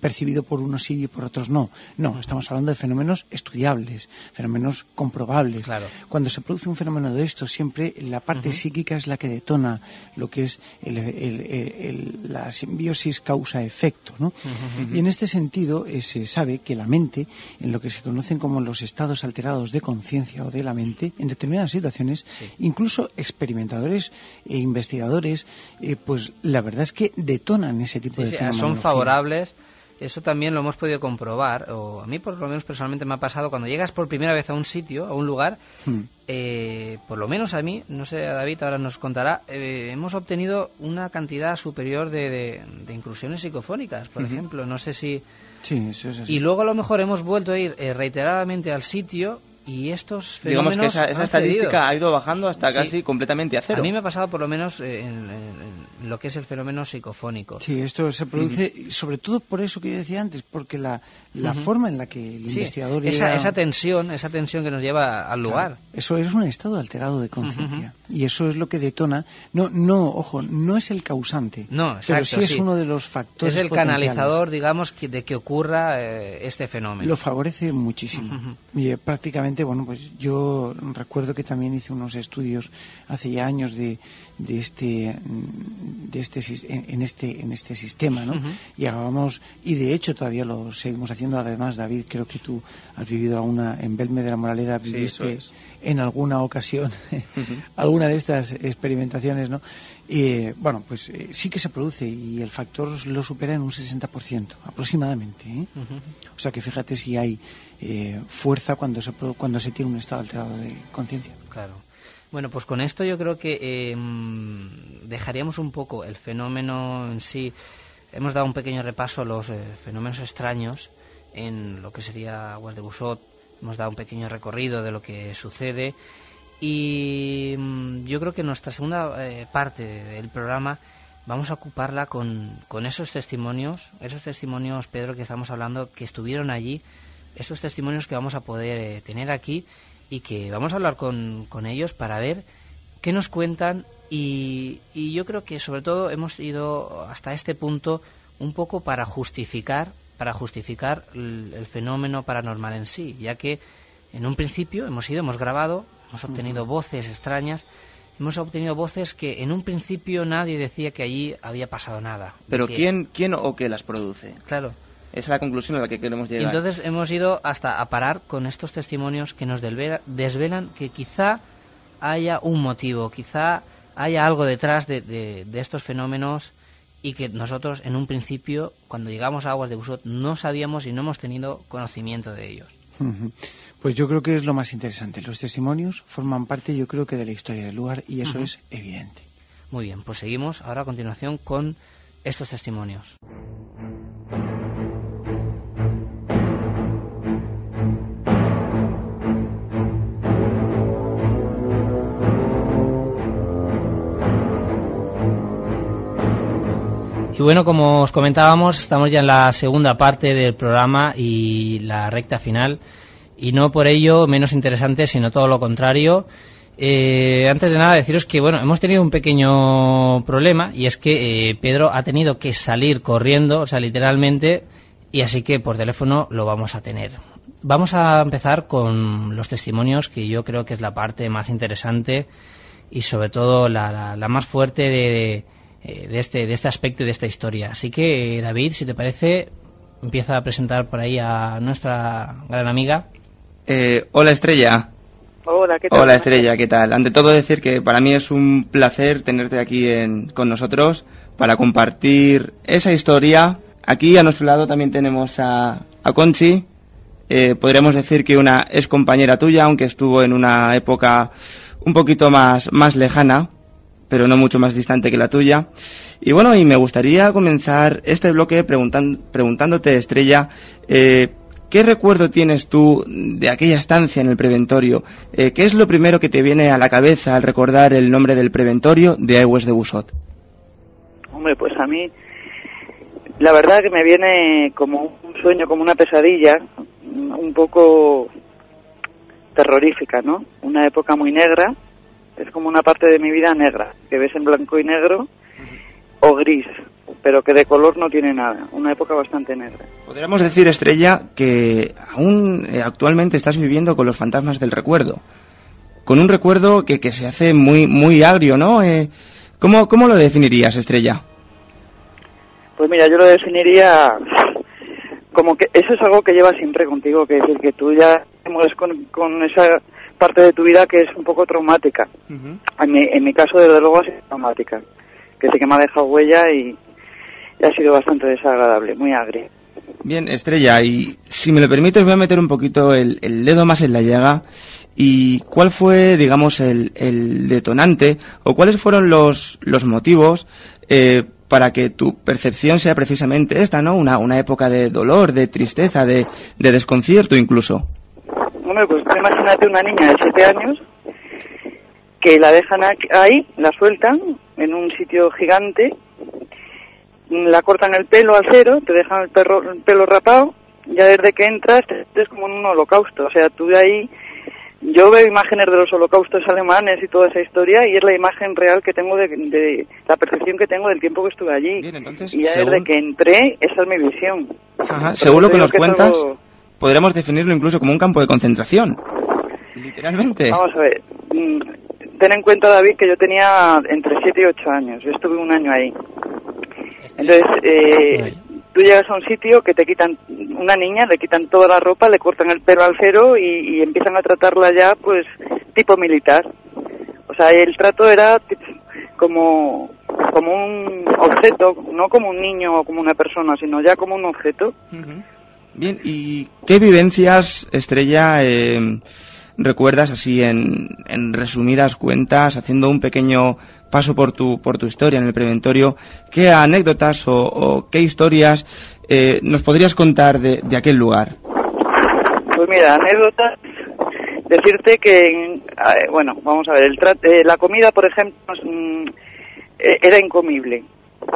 percibido por unos sí y por otros no. No, estamos hablando de fenómenos estudiables, fenómenos comprobables. Claro. Cuando se produce un fenómeno de esto, siempre la parte psíquica es la que detona lo que es la simbiosis causa-efecto. ¿no? Y en este sentido eh, se sabe que la mente, en lo que se conocen como los estados alterados de conciencia o de la mente, en determinadas situaciones, incluso experimentadores e investigadores, eh, pues la verdad es que detonan ese tipo de fenómenos. Son favorables eso también lo hemos podido comprobar, o a mí por lo menos personalmente me ha pasado, cuando llegas por primera vez a un sitio, a un lugar, hmm. eh, por lo menos a mí, no sé, David ahora nos contará, eh, hemos obtenido una cantidad superior de, de, inclusiones psicofónicas, por ejemplo, no sé si... Sí, Y luego a lo mejor hemos vuelto a ir eh, reiteradamente al sitio y estos fenómenos digamos que esa, estadística ha ido bajando hasta casi completamente a cero. A mí me ha pasado por lo menos en, lo que es el fenómeno psicofónico. Sí, esto se produce sobre todo por eso que yo decía antes, porque la, la forma en la que el investigador esa, esa tensión, esa tensión que nos lleva al lugar. eso es un estado alterado de conciencia y eso es lo que detona. No, no, ojo, no es el causante, no, pero sí es uno de los factores. Es el canalizador, digamos, de que ocurra eh, este fenómeno. Lo favorece muchísimo y eh, prácticamente bueno, pues yo recuerdo que también hice unos estudios hace ya años de, de este, de este en este en este sistema, ¿no? Y y de hecho todavía lo seguimos haciendo. Además, David, creo que tú has vivido alguna en Belme de la Moraleda, viviste en alguna ocasión alguna de estas experimentaciones, ¿no? Y, bueno, pues eh, sí que se produce y el factor lo supera en un 60% aproximadamente. ¿eh? O sea que fíjate si hay eh, fuerza cuando se, cuando se tiene un estado alterado de conciencia. Claro. Bueno, pues con esto yo creo que em, dejaríamos un poco el fenómeno en sí. Hemos dado un pequeño repaso a los fenómenos extraños en lo que sería Aguas de Busot. Hemos dado un pequeño recorrido de lo que sucede y mm, yo creo que nuestra segunda eh, parte del programa vamos a ocuparla con, con, esos testimonios, esos testimonios, Pedro, que estamos hablando, que estuvieron allí, esos testimonios que vamos a poder eh, tener aquí y que vamos a hablar con, con, ellos para ver qué nos cuentan y, y yo creo que sobre todo hemos ido hasta este punto un poco para justificar para justificar el, el fenómeno paranormal en sí, ya que en un principio hemos ido, hemos grabado, hemos obtenido voces extrañas, hemos obtenido voces que en un principio nadie decía que allí había pasado nada. Pero Que- ¿quién, ¿quién o qué las produce? Claro. Esa es la conclusión a la que queremos Y llegar. entonces hemos ido hasta a parar con estos testimonios que nos desvelan que quizá haya un motivo, quizá haya algo detrás de, de- de estos fenómenos y que nosotros en un principio, cuando llegamos a Aguas de Busot, no sabíamos y no hemos tenido conocimiento de ellos. Pues yo creo que es lo más interesante. Los testimonios forman parte, yo creo que de la historia del lugar y eso es evidente. Muy bien, pues seguimos ahora a continuación con estos testimonios. Y bueno, como os comentábamos, estamos ya en la segunda parte del programa y la recta final. Y no por ello menos interesante, sino todo lo contrario. Eh, antes de nada, deciros que bueno, hemos tenido un pequeño problema y es que eh, Pedro ha tenido que salir corriendo, o sea, literalmente, y así que por teléfono lo vamos a tener. Vamos a empezar con los testimonios, que yo creo que es la parte más interesante y sobre todo la, la- la más fuerte de, eh, de este, de este aspecto y de esta historia. Así que, David, si te parece, empieza a presentar por ahí a nuestra gran amiga. Eh, hola Estrella. Hola, ¿qué tal? Hola Estrella, ¿qué tal? Ante todo decir que para mí es un placer tenerte aquí en- con nosotros para compartir esa historia. Aquí a nuestro lado también tenemos a, a Conchi. Eh, podríamos decir que una es compañera tuya, aunque estuvo en una época un poquito más, más lejana, pero no mucho más distante que la tuya. Y bueno, y me gustaría comenzar este bloque preguntándote, Estrella, eh, ¿qué recuerdo tienes tú de aquella estancia en el preventorio? Eh, ¿Qué es lo primero que te viene a la cabeza al recordar el nombre del preventorio de Aigües de Busot? Hombre, pues a mí, la verdad que me viene como un sueño, como una pesadilla, un poco terrorífica, ¿no? Una época muy negra, es como una parte de mi vida negra, que ves en blanco y negro o gris, pero que de color no tiene nada, una época bastante negra. Podríamos decir, Estrella, que aún eh, actualmente estás viviendo con los fantasmas del recuerdo. Con un recuerdo que, que se hace muy, muy agrio, ¿no? Eh, ¿cómo, ¿Cómo lo definirías, Estrella? Pues mira, yo lo definiría como que eso es algo que llevas siempre contigo, que es decir, que tú ya te mueves con, con esa parte de tu vida que es un poco traumática. En mi, en mi caso, desde luego, ha sido traumática, que sí que me ha dejado huella y, y ha sido bastante desagradable, muy agria. Bien, Estrella, y si me lo permites voy a meter un poquito el, el dedo más en la llaga. ¿Y cuál fue, digamos, el, el detonante o cuáles fueron los, los motivos eh, para que tu percepción sea precisamente esta, ¿no? Una, una época de dolor, de tristeza, de, de desconcierto incluso. Hombre, pues imagínate una niña de siete años que la dejan ahí, la sueltan en un sitio gigante, la cortan el pelo al cero, te dejan el, perro, el pelo rapado, ya desde que entras te sientes como en un holocausto. O sea, tú de ahí, yo veo imágenes de los holocaustos alemanes y toda esa historia y es la imagen real que tengo de, de la percepción que tengo del tiempo que estuve allí. Bien, entonces, y ya según- desde que entré, esa es mi visión. Ajá, según lo que nos es cuentas, algo- podríamos definirlo incluso como un campo de concentración. Literalmente. Vamos a ver. mm, Ten en cuenta, David, que yo tenía entre 7 y 8 años. Yo estuve un año ahí. Entonces, eh, tú llegas a un sitio que te quitan, una niña, le quitan toda la ropa, le cortan el pelo al cero y, y empiezan a tratarla ya, pues, tipo militar. O sea, el trato era como, como un objeto, no como un niño o como una persona, sino ya como un objeto. Bien, ¿y qué vivencias, Estrella, eh, recuerdas así en, en resumidas cuentas, haciendo un pequeño paso por tu, por tu historia en el preventorio? ¿Qué anécdotas o, o qué historias eh, nos podrías contar de, de aquel lugar? Pues mira, anécdotas, decirte que, bueno, vamos a ver, el eh, la comida, por ejemplo, mm, eh, era incomible.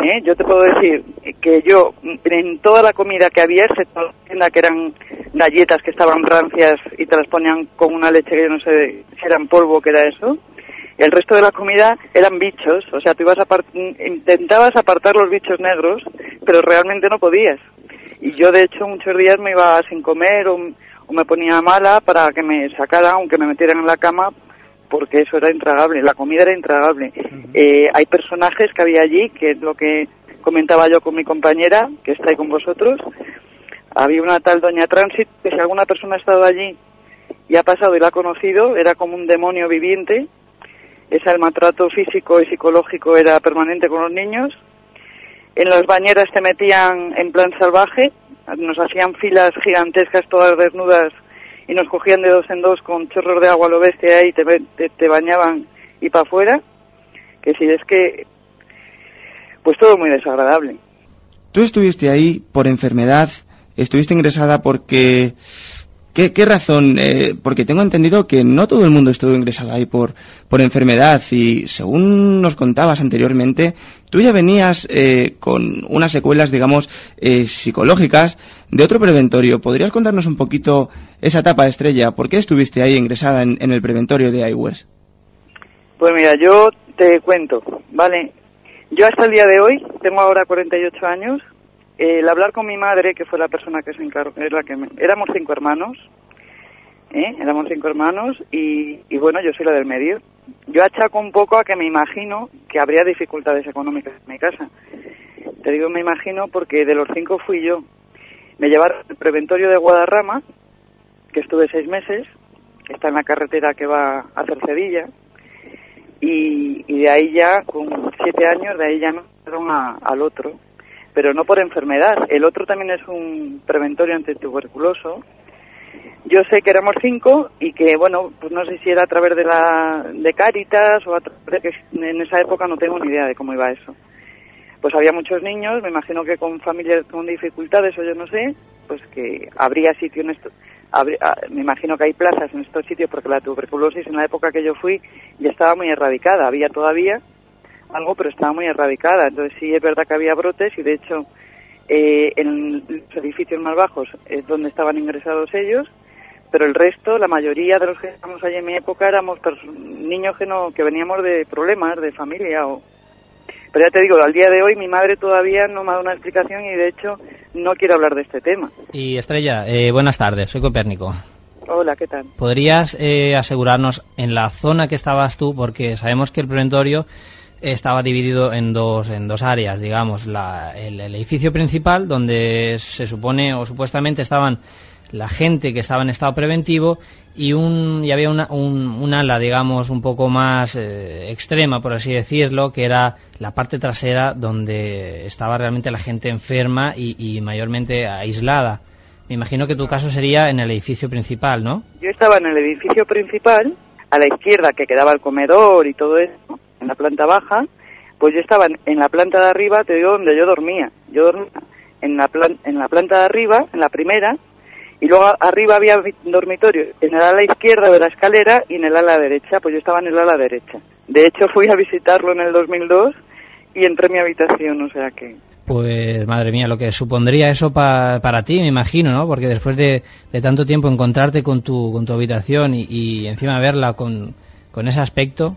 ¿Eh? Yo te puedo decir que yo, en toda la comida que había, excepto la tienda que eran galletas que estaban rancias y te las ponían con una leche que yo no sé si era en polvo o qué era eso, el resto de la comida eran bichos, o sea, tú ibas a apart- intentabas apartar los bichos negros, pero realmente no podías. Y yo, de hecho, muchos días me iba sin comer o, o me ponía mala para que me sacaran, aunque me metieran en la cama, porque eso era intragable, la comida era intragable. Eh, hay personajes que había allí, que es lo que comentaba yo con mi compañera, que está ahí con vosotros. Había una tal Doña Transit, que si alguna persona ha estado allí y ha pasado y la ha conocido, era como un demonio viviente. Ese el maltrato físico y psicológico era permanente con los niños. En las bañeras te metían en plan salvaje, nos hacían filas gigantescas todas desnudas y nos cogían de dos en dos con chorros de agua lo bestia y te, te, te bañaban y para afuera. Que si es que, pues todo muy desagradable. Tú estuviste ahí por enfermedad, estuviste ingresada porque... ¿Qué, qué razón? Eh, porque tengo entendido que no todo el mundo estuvo ingresado ahí por, por enfermedad y según nos contabas anteriormente, tú ya venías eh, con unas secuelas, digamos, eh, psicológicas de otro preventorio. ¿Podrías contarnos un poquito esa etapa estrella? ¿Por qué estuviste ahí ingresada en, el preventorio de iWest? Pues mira, yo te cuento, ¿vale? Yo hasta el día de hoy, tengo ahora 48 años, el hablar con mi madre, que fue la persona que se encargó, la que éramos cinco hermanos, ¿eh? éramos cinco hermanos y, y bueno, yo soy la del medio. Yo achaco un poco a que me imagino que habría dificultades económicas en mi casa. Te digo me imagino porque de los cinco fui yo. Me llevaron al preventorio de Guadarrama, que estuve seis meses, está en la carretera que va a Cercedilla, y, de ahí ya, con siete años, de ahí ya me fueron a- al otro, pero no por enfermedad. El otro también es un preventorio antituberculoso. Yo sé que éramos cinco y que, bueno, pues no sé si era a través de la de Cáritas o a través de que en esa época no tengo ni idea de cómo iba eso. Pues había muchos niños, me imagino que con familias con dificultades o yo no sé, pues que habría sitio en esto. ah, me imagino que hay plazas en estos sitios porque la tuberculosis en la época que yo fui ya estaba muy erradicada. Había todavía algo, pero estaba muy erradicada. Entonces sí es verdad que había brotes y de hecho eh, en los edificios más bajos es donde estaban ingresados ellos, pero el resto, la mayoría de los que estábamos allí en mi época éramos niños que no que veníamos de problemas, de familia o pero ya te digo, al día de hoy mi madre todavía no me ha dado una explicación y de hecho no quiere hablar de este tema. Y Estrella, eh, buenas tardes, soy Copérnico. Hola, ¿qué tal? ¿Podrías eh, asegurarnos en la zona que estabas tú? Porque sabemos que el preventorio estaba dividido en dos, en dos áreas, digamos, la- el, el edificio principal, donde se supone o supuestamente estaban la gente que estaba en estado preventivo y, un, y había una, un, un ala, digamos, un poco más eh, extrema, por así decirlo, que era la parte trasera donde estaba realmente la gente enferma y, y mayormente aislada. Me imagino que tu caso sería en el edificio principal, ¿no? Yo estaba en el edificio principal, a la izquierda que quedaba el comedor y todo eso, en la planta baja, pues yo estaba en, la planta de arriba, te digo, donde yo dormía. Yo dormía en la, plan- en la planta de arriba, en la primera, y luego arriba había vi- dormitorio en el ala izquierda de la escalera y en el ala derecha, pues yo estaba en el ala derecha. De hecho fui a visitarlo en el 2002 y entré en mi habitación, o sea que... Pues madre mía, lo que supondría eso pa- para ti, me imagino, ¿no? Porque después de, de tanto tiempo encontrarte con tu, con tu habitación y, y encima verla con, con ese aspecto,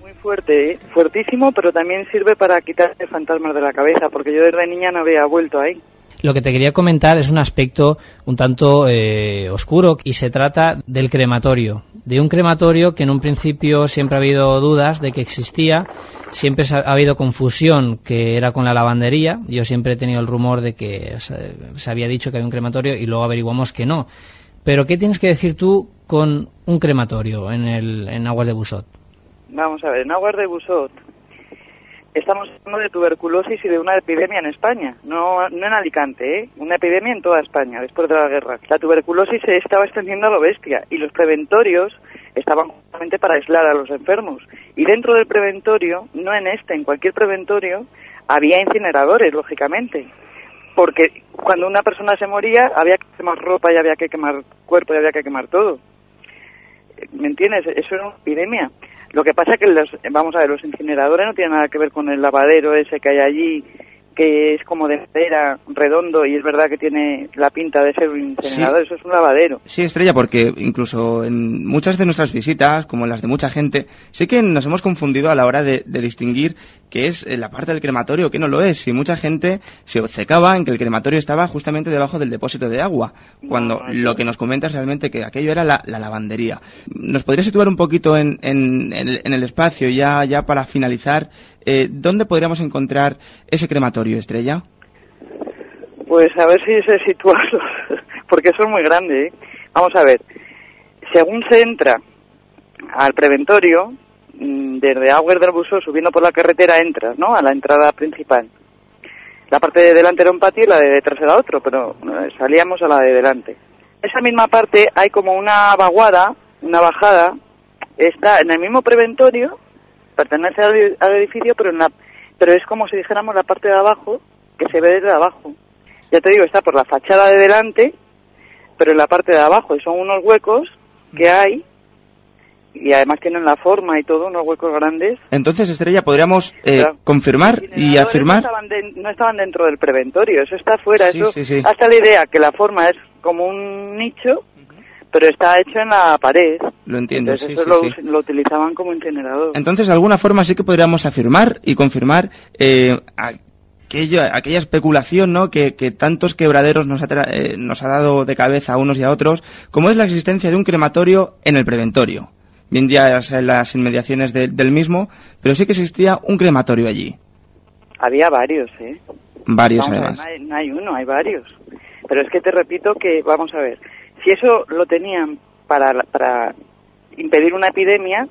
Muy fuerte, ¿eh? fuertísimo, pero también sirve para quitarse fantasmas de la cabeza, porque yo desde niña no había vuelto ahí. Lo que te quería comentar es un aspecto un tanto eh, oscuro y se trata del crematorio. De un crematorio que en un principio siempre ha habido dudas de que existía, siempre ha, ha habido confusión que era con la lavandería. Yo siempre he tenido el rumor de que se, se había dicho que había un crematorio y luego averiguamos que no. Pero ¿qué tienes que decir tú con un crematorio en, el, en Aguas de Busot? Vamos a ver, en Aguas de Busot estamos hablando de tuberculosis y de una epidemia en España, no, en Alicante, ¿eh? una epidemia en toda España después de la guerra. La tuberculosis se estaba extendiendo a lo bestia y los preventorios estaban justamente para aislar a los enfermos. Y dentro del preventorio, no en este, en cualquier preventorio, había incineradores, lógicamente. Porque cuando una persona se moría había que quemar ropa y había que quemar cuerpo y había que quemar todo. ¿Me entiendes? Eso era una epidemia. Lo que pasa es que los, vamos a ver, los incineradores no tienen nada que ver con el lavadero ese que hay allí que es como de madera, redondo, y es verdad que tiene la pinta de ser un incinerador, eso es un lavadero. Sí, Estrella, porque incluso en muchas de nuestras visitas, como en las de mucha gente, sí que nos hemos confundido a la hora de, de distinguir qué es eh, la parte del crematorio, qué no lo es. Y mucha gente se obcecaba en que el crematorio estaba justamente debajo del depósito de agua, cuando No, no, lo que nos comenta es realmente que aquello era la, la lavandería. ¿Nos podría situar un poquito en, en- en el, en el espacio, ya, ya para finalizar? Eh, ¿Dónde podríamos encontrar ese crematorio, Estrella? Pues a ver si se situarlo, porque eso es muy grande. ¿eh? Vamos a ver, según se entra al preventorio, mm, desde Auger del Busó, subiendo por la carretera, entras, ¿no? A la entrada principal. La parte de delante era un patio y la de detrás era otro, pero eh, salíamos a la de delante. Esa misma parte hay como una vaguada, una bajada, está en el mismo preventorio, pertenece al, al edificio, pero, en la, pero es como si dijéramos la parte de abajo, que se ve desde abajo. Ya te digo, está por la fachada de delante, pero en la parte de abajo, y son unos huecos que hay, y además tienen la forma y todo, unos huecos grandes. Entonces, Estrella, podríamos eh, Claro. confirmar y Generadores No afirmar. estaban, de- no estaban dentro del preventorio, eso está fuera. Sí, eso, sí, sí. Hasta la idea que la forma es como un nicho, pero está hecho en la pared. Lo entiendo, Entonces sí, eso sí, lo, sí. lo utilizaban como incinerador. Entonces, de alguna forma sí que podríamos afirmar y confirmar eh, aquello, aquella especulación ¿no? que, que tantos quebraderos nos ha, tra- eh, nos ha dado de cabeza a unos y a otros, como es la existencia de un crematorio en el preventorio. Bien ya en las inmediaciones de- del mismo, pero sí que existía un crematorio allí. Había varios, ¿eh? Varios Vamos a ver, además. no, hay, no hay uno, hay varios. Pero es que te repito que, vamos a ver, si eso lo tenían para, para impedir una epidemia,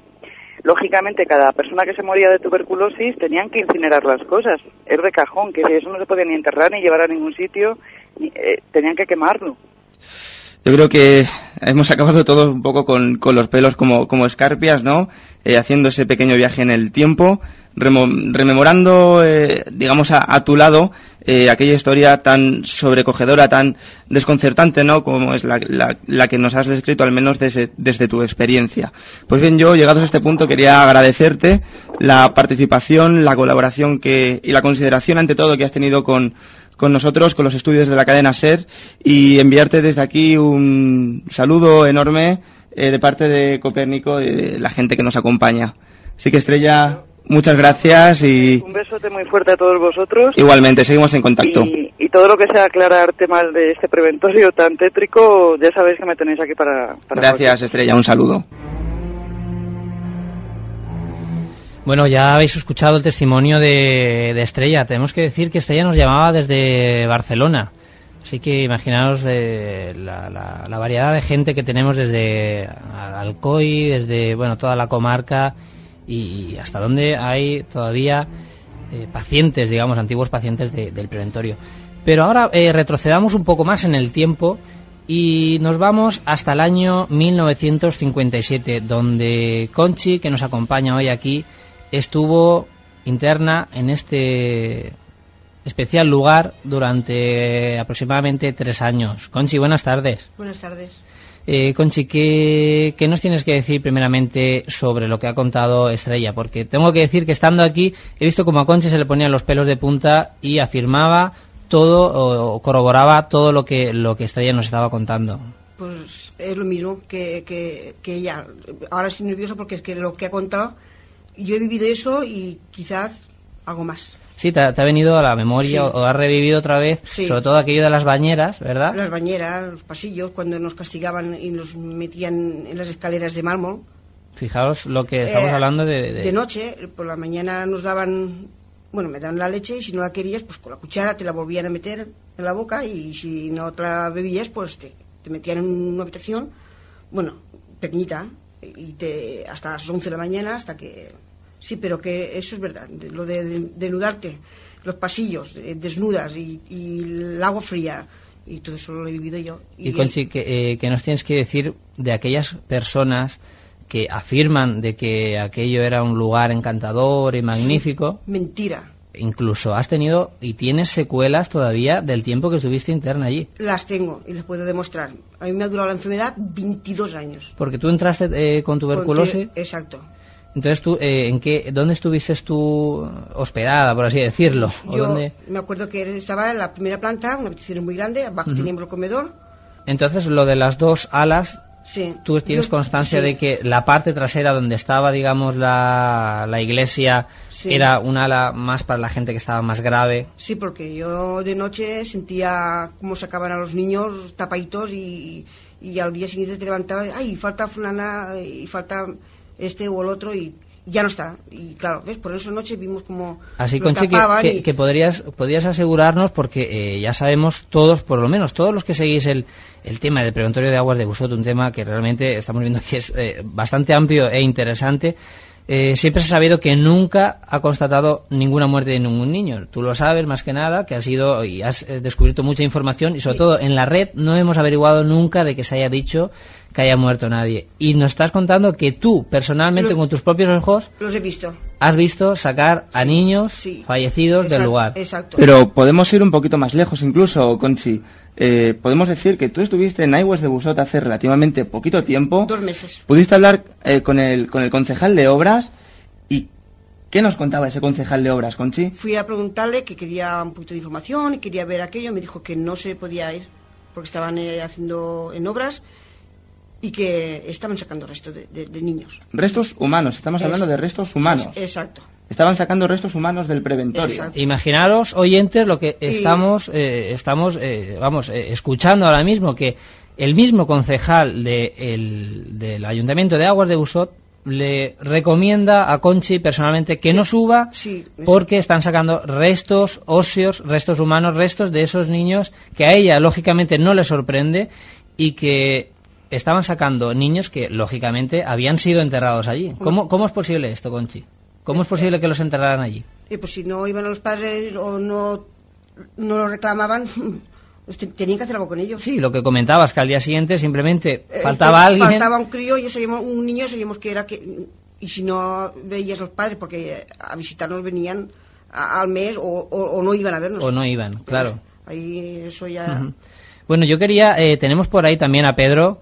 lógicamente cada persona que se moría de tuberculosis tenían que incinerar las cosas. Es de cajón, que eso no se podía ni enterrar ni llevar a ningún sitio, eh, tenían que quemarlo. Yo creo que hemos acabado todos un poco con, con los pelos como, como escarpias, ¿no? Eh, haciendo ese pequeño viaje en el tiempo, rememorando, eh, digamos, a, a tu lado eh, aquella historia tan sobrecogedora, tan desconcertante, ¿no? Como es la, la- que nos has descrito, al menos desde, desde tu experiencia. Pues bien, yo, llegados a este punto, quería agradecerte la participación, la colaboración que, y la consideración, ante todo, que has tenido con, con nosotros, con los estudios de la cadena SER, y enviarte desde aquí un saludo enorme eh, de parte de Copérnico y de la gente que nos acompaña. Así que Estrella, muchas gracias y Un besote muy fuerte a todos vosotros. igualmente seguimos en contacto. Y, y todo lo que sea aclarar temas de este preventorio tan tétrico, ya sabéis que me tenéis aquí para... para Gracias Estrella, un saludo. Bueno, ya habéis escuchado el testimonio de, de Estrella. Tenemos que decir que Estrella nos llamaba desde Barcelona. Así que imaginaos eh, la, la- la variedad de gente que tenemos desde Alcoy, desde bueno toda la comarca y, hasta donde hay todavía eh, pacientes, digamos, antiguos pacientes de- del preventorio. Pero ahora eh, retrocedamos un poco más en el tiempo y nos vamos hasta el año 1957, donde Conchi, que nos acompaña hoy aquí, estuvo interna en este especial lugar durante aproximadamente tres años. Conchi, buenas tardes. Buenas tardes. Eh, Conchi, ¿qué, qué nos tienes que decir primeramente sobre lo que ha contado Estrella? Porque tengo que decir que estando aquí he visto como a Conchi se le ponían los pelos de punta y afirmaba todo o, corroboraba todo lo que, lo que Estrella nos estaba contando. Pues es lo mismo que, que, que ella. Ahora estoy nerviosa porque es que lo que ha contado, yo he vivido eso y quizás algo más. Sí, te, ha- te ha venido a la memoria Sí. o, o has revivido otra vez, Sí. sobre todo aquello de las bañeras, ¿verdad? Las bañeras, los pasillos, cuando nos castigaban y nos metían en las escaleras de mármol. Fijaos lo que estamos Eh, hablando de, de- De noche, por la mañana nos daban, bueno, me daban la leche y si no la querías, pues con la cuchara te la volvían a meter en la boca y si no te la bebías, pues te, te metían en una habitación, bueno, pequeñita, y te, hasta las 11 de la mañana, hasta que... Sí, pero que eso es verdad, lo de, de- denudarte, los pasillos, eh, desnudas y, y el agua fría, y todo eso lo he vivido yo. Y, el- Conchi, que, eh, nos tienes que decir de aquellas personas que afirman de que aquello era un lugar encantador y magnífico, Mentira. incluso has tenido y tienes secuelas todavía del tiempo que estuviste interna allí. Las tengo y les puedo demostrar. A mí me ha durado la enfermedad 22 años. Porque tú entraste eh, con tuberculosis Conti- Exacto. Entonces, tú, eh, ¿en qué, ¿dónde estuviste tú hospedada, por así decirlo? ¿O Yo dónde? me acuerdo que estaba en la primera planta, una habitación muy grande, abajo teníamos el comedor. Entonces, lo de las dos alas, Sí. tú tienes Yo- constancia sí. de que la parte trasera donde estaba, digamos, la, la iglesia Sí. era un ala más para la gente que estaba más grave. Sí, porque yo de noche sentía cómo sacaban a los niños tapaditos y, y al día siguiente te levantabas, ay, falta fulana y falta este o el otro y ya no está. Y claro, ¿ves? Por eso anoche vimos como Así, Conchi, que- y- que podrías, podrías asegurarnos, porque eh, ya sabemos todos, por lo menos todos los que seguís el, el tema del preventorio de aguas de Busot, un tema que realmente estamos viendo que es eh, bastante amplio e interesante, eh, siempre se ha sabido que nunca ha constatado ninguna muerte de ningún niño. Tú lo sabes más que nada, que has ido y has eh, descubierto mucha información y sobre todo en la red no hemos averiguado nunca de que se haya dicho que haya muerto nadie. Y nos estás contando que tú, personalmente, con tus propios ojos, los he visto. has visto sacar a niños Sí. fallecidos del lugar. Exacto. Pero podemos ir un poquito más lejos incluso, Conchi. Eh, podemos decir que tú estuviste en iWest de Busot hace relativamente poquito tiempo. Dos meses. Pudiste hablar eh, con, el, con el concejal de obras y ¿qué nos contaba ese concejal de obras, Conchi? Fui a preguntarle que quería un poquito de información y quería ver aquello. Me dijo que no se podía ir porque estaban eh, haciendo en obras y que estaban sacando restos de, de- de niños. Restos humanos, estamos hablando de restos humanos. Exacto. Estaban sacando restos humanos del preventorio. Exacto. Imaginaros, oyentes, lo que estamos, eh, estamos eh, vamos, eh, escuchando ahora mismo, que el mismo concejal de el- del Ayuntamiento de Aguas de Busot le recomienda a Conchi personalmente que no suba Sí, porque están sacando restos óseos, restos humanos, restos de esos niños que a ella lógicamente no le sorprende y que estaban sacando niños que lógicamente habían sido enterrados allí. ¿Cómo, cómo es posible esto, Conchi? ¿Cómo es posible que los enterraran allí? Y pues si no iban a los padres o no, no lo reclamaban, pues te- tenían que hacer algo con ellos. Sí, lo que comentabas, que al día siguiente simplemente Eh, faltaba eh, alguien. Faltaba un crío y sabíamos, un niño sabíamos que era que... Y si no veías a los padres, porque a visitarnos venían a- al mes o, o- o no iban a vernos. O no iban, claro. Ahí eso ya... Ujú. Bueno, yo quería, eh, tenemos por ahí también a Pedro,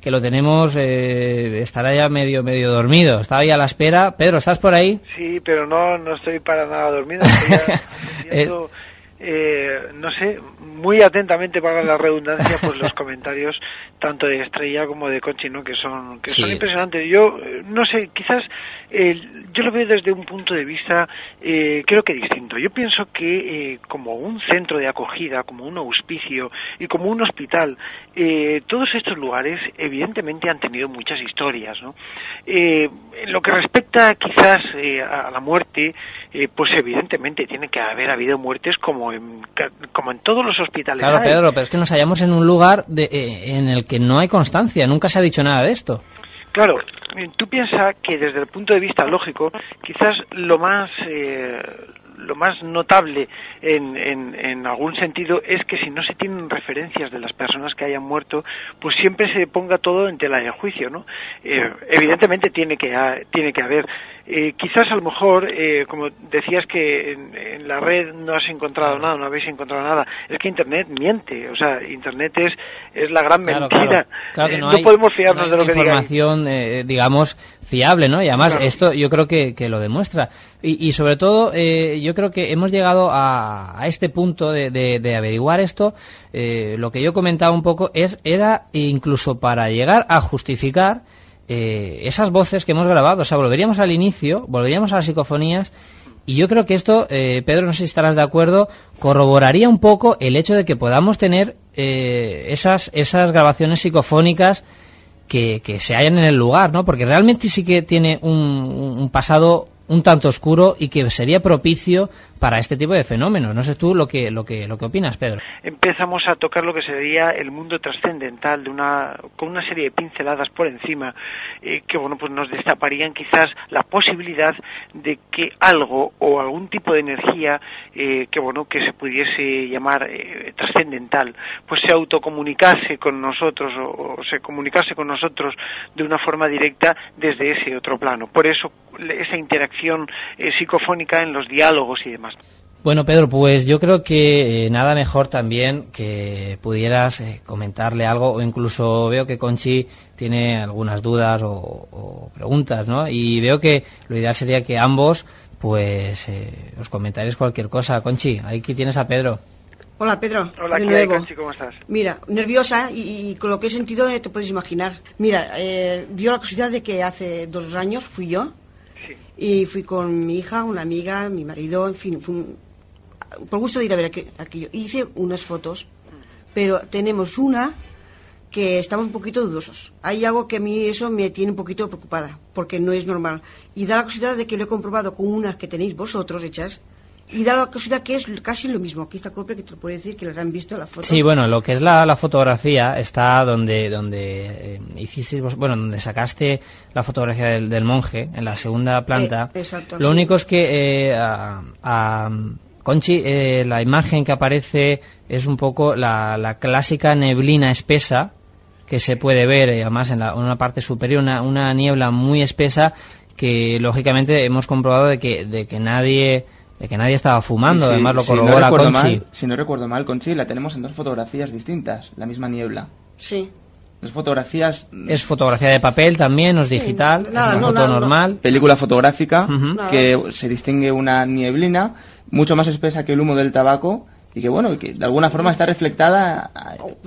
que lo tenemos, eh, estará ya medio medio dormido, estaba ahí a la espera. Pedro, ¿estás por ahí? Sí, pero no, no estoy para nada dormido. Estoy eh, no sé, muy atentamente para la redundancia, pues los comentarios tanto de Estrella como de Conchi, ¿no? Que son, que son impresionantes. Yo, eh, no sé, quizás eh, yo lo veo desde un punto de vista, eh, creo que distinto. Yo pienso que eh, como un centro de acogida, como un auspicio y como un hospital, eh, todos estos lugares evidentemente han tenido muchas historias, ¿no? Eh, en lo que respecta quizás eh, a la muerte, eh, pues evidentemente tiene que haber habido muertes como en, como en todos los hospitales. Claro. Pedro, pero es que nos hallamos en un lugar de, eh, en el que no hay constancia, nunca se ha dicho nada de esto. Claro, eh, tú piensas que desde el punto de vista lógico, quizás lo más eh, lo más notable en, en, en algún sentido es que si no se tienen referencias de las personas que hayan muerto, pues siempre se ponga todo en tela de juicio, ¿no? Eh, evidentemente tiene que ha- tiene que haber. Eh, quizás a lo mejor, eh, como decías que en, en la red no has encontrado nada, no habéis encontrado nada, es que Internet miente, o sea, Internet es, es la gran Claro, mentira. claro. Claro que no, hay- podemos fiarnos no de lo que diga información, eh, digamos, fiable, ¿no? Y además Claro. esto yo creo que, que lo demuestra. Y, y sobre todo, eh, yo creo que hemos llegado a, a este punto de, de- de averiguar esto. eh, lo que yo comentaba un poco es era incluso para llegar a justificar eh, esas voces que hemos grabado. O sea, volveríamos al inicio, volveríamos a las psicofonías. Y yo creo que esto, eh, Pedro, no sé si estarás de acuerdo, corroboraría un poco el hecho de que podamos tener eh, esas, esas grabaciones psicofónicas que, que se hallan en el lugar, ¿no? Porque realmente sí que tiene un, un pasado un tanto oscuro y que sería propicio para este tipo de fenómenos. No sé tú lo que, lo que, lo que opinas, Pedro. empezamos a tocar lo que sería el mundo trascendental de una con una serie de pinceladas por encima eh, que bueno pues nos destaparían quizás la posibilidad de que algo o algún tipo de energía eh, que bueno que se pudiese llamar eh, trascendental pues se autocomunicase con nosotros o, o se comunicase con nosotros de una forma directa desde ese otro plano por eso esa interacción eh, psicofónica en los diálogos y demás Bueno, Pedro, pues yo creo que eh, nada mejor también que pudieras eh, comentarle algo o incluso veo que Conchi tiene algunas dudas o, o preguntas, ¿no? Y veo que lo ideal sería que ambos, pues, eh, os comentaréis cualquier cosa. Conchi, aquí tienes a Pedro. Hola, Pedro. Hola, de ¿qué hay, nuevo. Conchi? ¿Cómo estás? Mira, nerviosa y, y con lo que he sentido eh, te puedes imaginar. Mira, eh, dio la casualidad de que hace dos años fui yo Sí. y fui con mi hija, una amiga, mi marido, en fin, fue un- por gusto de ir a ver aqu- aquello. Hice unas fotos, pero tenemos una que estamos un poquito dudosos. Hay algo que a mí eso me tiene un poquito preocupada, porque no es normal. Y da la casualidad de que lo he comprobado con unas que tenéis vosotros hechas, y da la casualidad que es casi lo mismo. Aquí está Copre que te puede decir que las han visto las fotos. Sí, bueno, lo que es la, la fotografía está donde donde eh, hicisteis vos- bueno, donde sacaste la fotografía del, del monje en la segunda planta. Eh, exacto, lo sí. único es que eh, a, a- Conchi, eh, la imagen que aparece es un poco la, la clásica neblina espesa que se puede ver, eh, además en, la, en una parte superior, una, una niebla muy espesa que lógicamente hemos comprobado de que, de que nadie de que nadie estaba fumando, además lo si no corrobora recuerdo Conchi. mal- si no recuerdo mal, Conchi, la tenemos en dos fotografías distintas, la misma niebla. Sí. Dos fotografías, Es fotografía de papel también, no es digital, nada, es una no, foto nada, no. normal. película fotográfica, que se distingue una nieblina mucho más espesa que el humo del tabaco y que, bueno, que de alguna forma está reflectada,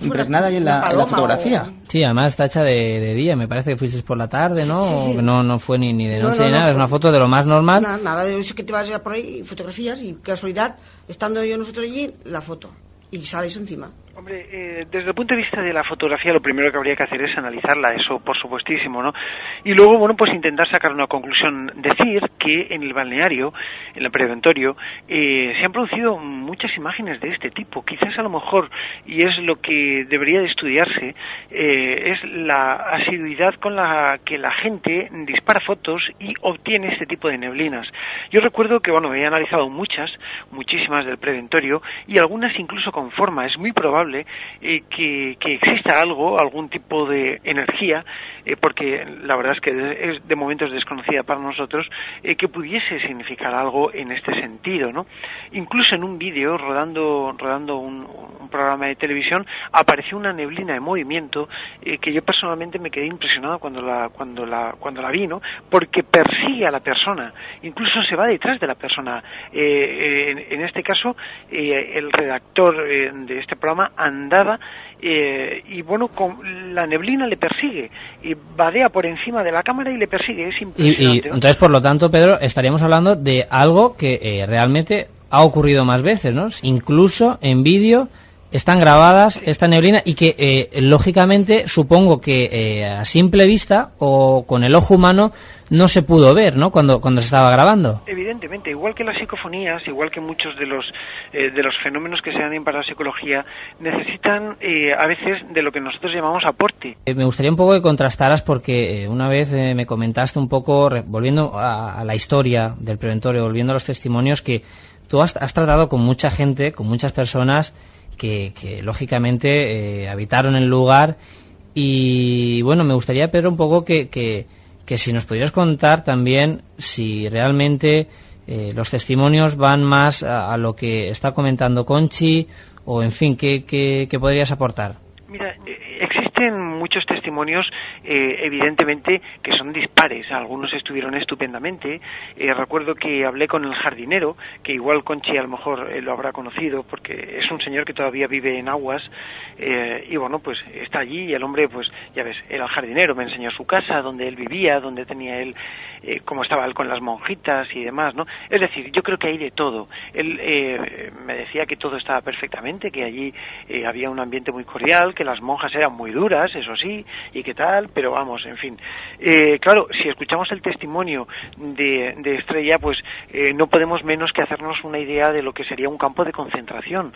impregnada ahí en la, en fotografía. Sí, además está hecha de, de día, me parece que fuisteis por la tarde, ¿no? Sí, sí, sí. No, no fue ni, ni de No, noche no, ni no, nada, es una foto de lo más normal. Nada, nada de eso que te vas a por ahí, fotografías y casualidad, estando yo nosotros allí, la foto. Y sale eso encima. Hombre, eh, desde el punto de vista de la fotografía, lo primero que habría que hacer es analizarla, eso por supuestísimo, ¿no? Y luego, bueno, pues intentar sacar una conclusión. Decir que en el balneario, en el preventorio, eh, se han producido muchas imágenes de este tipo. Quizás a lo mejor, y es lo que debería de estudiarse, eh, es la asiduidad con la que la gente dispara fotos y obtiene este tipo de neblinas. Yo recuerdo que, bueno, he analizado muchas, muchísimas del preventorio, y algunas incluso con forma. Es muy probable eh, que, que exista algo, algún tipo de energía, eh, porque la verdad es que de- es de momentos desconocida para nosotros, eh, que pudiese significar algo en este sentido, ¿no? Incluso en un vídeo, rodando, rodando un, un programa de televisión, apareció una neblina de movimiento eh, que yo personalmente me quedé impresionado cuando la, cuando la, cuando la vi, ¿no? Porque persigue a la persona, incluso se va detrás de la persona. En, este caso, el redactor de este programa andaba eh, y bueno, con, la neblina le persigue y vadea por encima de la cámara y le persigue, es Y, y impresionante. entonces, por lo tanto, Pedro, estaríamos hablando de algo que eh, realmente ha ocurrido más veces, ¿no? Incluso en vídeo están grabadas esta neblina y que, eh, lógicamente, supongo que eh, a simple vista o con el ojo humano no se pudo ver, ¿no? Cuando, cuando se estaba grabando. Evidentemente, igual que las psicofonías, igual que muchos de los eh, de los fenómenos que se dan para la psicología, necesitan eh, a veces de lo que nosotros llamamos aporte. Eh, me gustaría un poco que contrastaras porque eh, una vez me comentaste un poco, re- volviendo a, a la historia del preventorio, volviendo a los testimonios, que tú has, has tratado con mucha gente, con muchas personas que, que, lógicamente eh, habitaron el lugar y bueno, me gustaría, Pedro, un poco que, que, que si nos pudieras contar también si realmente eh, los testimonios van más a, lo que está comentando Conchi o en fin, ¿qué, qué, podrías aportar? Muchos testimonios, eh, evidentemente, que son dispares. Algunos estuvieron estupendamente. Eh, recuerdo que hablé con el jardinero, que igual Conchi a lo mejor eh, lo habrá conocido, porque es un señor que todavía vive en Aguas. eh, y bueno, pues está allí y el hombre, pues ya ves, era el jardinero, me enseñó su casa, donde él vivía, donde tenía él, eh, cómo estaba él con las monjitas y demás, ¿no? Es decir, yo creo que hay de todo. Él eh, me decía que todo estaba perfectamente, que allí eh, había un ambiente muy cordial, que las monjas eran muy duras, eso sí, y que tal, pero vamos, en fin. Eh, claro, si escuchamos el testimonio de, de Estrella, pues eh, no podemos menos que hacernos una idea de lo que sería un campo de concentración.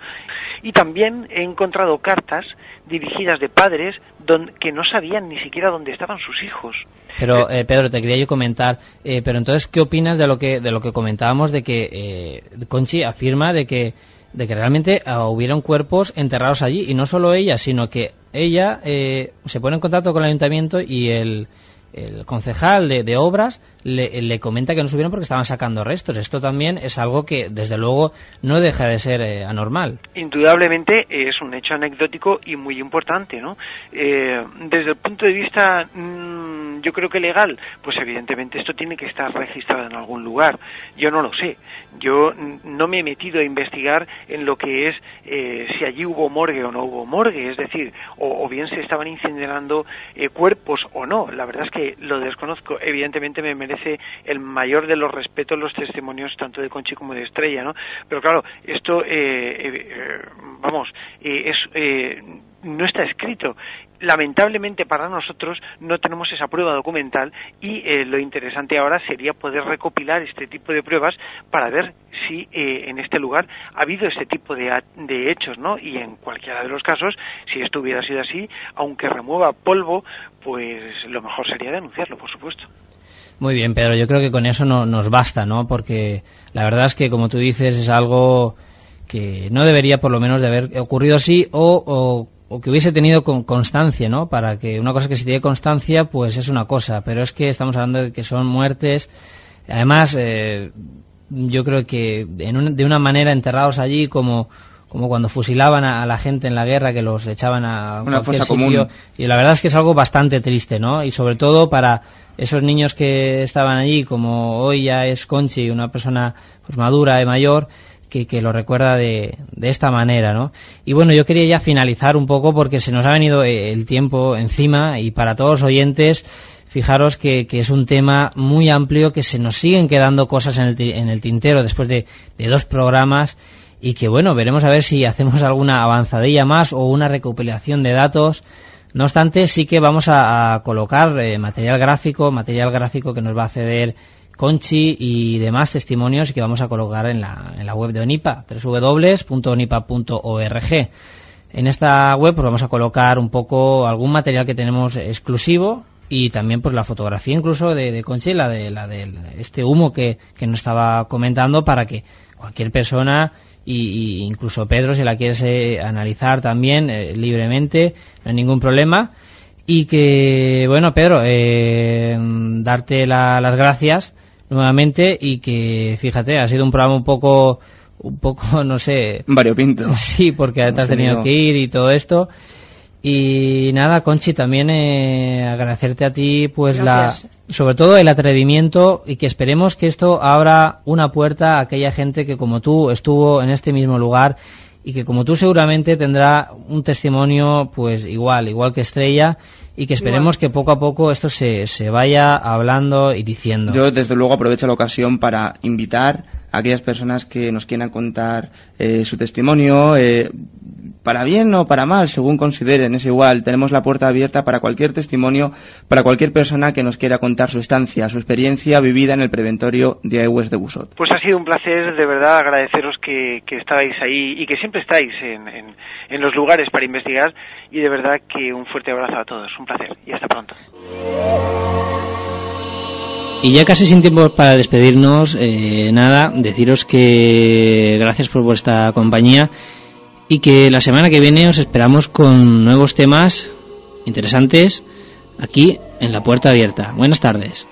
Y también he encontrado cartas dirigidas de padres don- que no sabían ni siquiera dónde estaban sus hijos. Pero eh, Pedro, te quería yo comentar, eh, pero entonces, ¿qué opinas de lo que de lo que comentábamos de que eh, Conchi afirma de que de que realmente ah, hubieron cuerpos enterrados allí y no solo ella, sino que ella eh, se pone en contacto con el ayuntamiento y el el concejal de, obras le, comenta que no subieron porque estaban sacando restos. Esto también es algo que, desde luego, no deja de ser eh, anormal. Indudablemente es un hecho anecdótico y muy importante, ¿no? Eh, desde el punto de vista, mmm, yo creo que legal, pues evidentemente esto tiene que estar registrado en algún lugar. Yo no lo sé. Yo no me he metido a investigar en lo que es eh, si allí hubo morgue o no hubo morgue, es decir, o, bien se estaban incinerando eh, cuerpos o no. La verdad es que lo desconozco. Evidentemente me merece el mayor de los respetos los testimonios tanto de Conchi como de Estrella, ¿no? Pero claro, esto, eh, vamos, es no está escrito. Lamentablemente para nosotros no tenemos esa prueba documental y eh, lo interesante ahora sería poder recopilar este tipo de pruebas para ver si eh, en este lugar ha habido este tipo de, de hechos, ¿no? Y en cualquiera de los casos, si esto hubiera sido así, aunque remueva polvo, pues lo mejor sería denunciarlo, por supuesto. Muy bien, Pedro, yo creo que con eso no, nos basta, ¿no? Porque la verdad es que, como tú dices, es algo que no debería por lo menos de haber ocurrido así o, o o que hubiese tenido con constancia, ¿no? Para que una cosa que si tiene constancia, pues es una cosa, pero es que estamos hablando de que son muertes, además, eh, yo creo que de una manera enterrados allí como como cuando fusilaban a, la gente en la guerra que los echaban a una fosa común. Y la verdad es que es algo bastante triste no y sobre todo para esos niños que estaban allí como hoy ya es Conchi una persona pues madura y mayor que, lo recuerda de, de, esta manera, ¿no? Y bueno, yo quería ya finalizar un poco porque se nos ha venido eh, el tiempo encima y para todos los oyentes, fijaros que, que es un tema muy amplio, que se nos siguen quedando cosas en el, en el tintero después de, de, dos programas y que bueno, veremos a ver si hacemos alguna avanzadilla más o una recopilación de datos. No obstante, sí que vamos a, colocar eh, material gráfico, material gráfico que nos va a ceder Conchi y demás testimonios que vamos a colocar en la, la web de ONIPA, www.onipa.org. En esta web pues vamos a colocar un poco algún material que tenemos exclusivo y también pues la fotografía incluso de, Conchi, la de, la de este humo que, que nos estaba comentando para que cualquier persona y, incluso Pedro si la quieres analizar también eh, libremente, no hay ningún problema y que bueno Pedro eh, darte las gracias nuevamente y que, fíjate, ha sido un programa un poco, un poco, no sé... Variopinto. Sí, porque te has tenido que ir y todo esto. Y nada, Conchi, también eh, agradecerte a ti, pues la, sobre todo el atrevimiento y que esperemos que esto abra una puerta a aquella gente que como tú estuvo en este mismo lugar y que como tú seguramente tendrá un testimonio pues igual, igual que Estrella y que esperemos que poco a poco esto se, se vaya hablando y diciendo. Yo desde luego aprovecho la ocasión para invitar aquellas personas que nos quieran contar eh, su testimonio, eh, para bien o para mal, según consideren, es igual. Tenemos la puerta abierta para cualquier testimonio, para cualquier persona que nos quiera contar su estancia, su experiencia vivida en el preventorio de Aigües de Busot. Pues ha sido un placer, de verdad, agradeceros que, que estabais ahí y que siempre estáis en los lugares para investigar y de verdad que un fuerte abrazo a todos. Un placer y hasta pronto. Y ya casi sin tiempo para despedirnos, eh, nada, deciros que gracias por vuestra compañía y que la semana que viene os esperamos con nuevos temas interesantes aquí en la puerta abierta. Buenas tardes.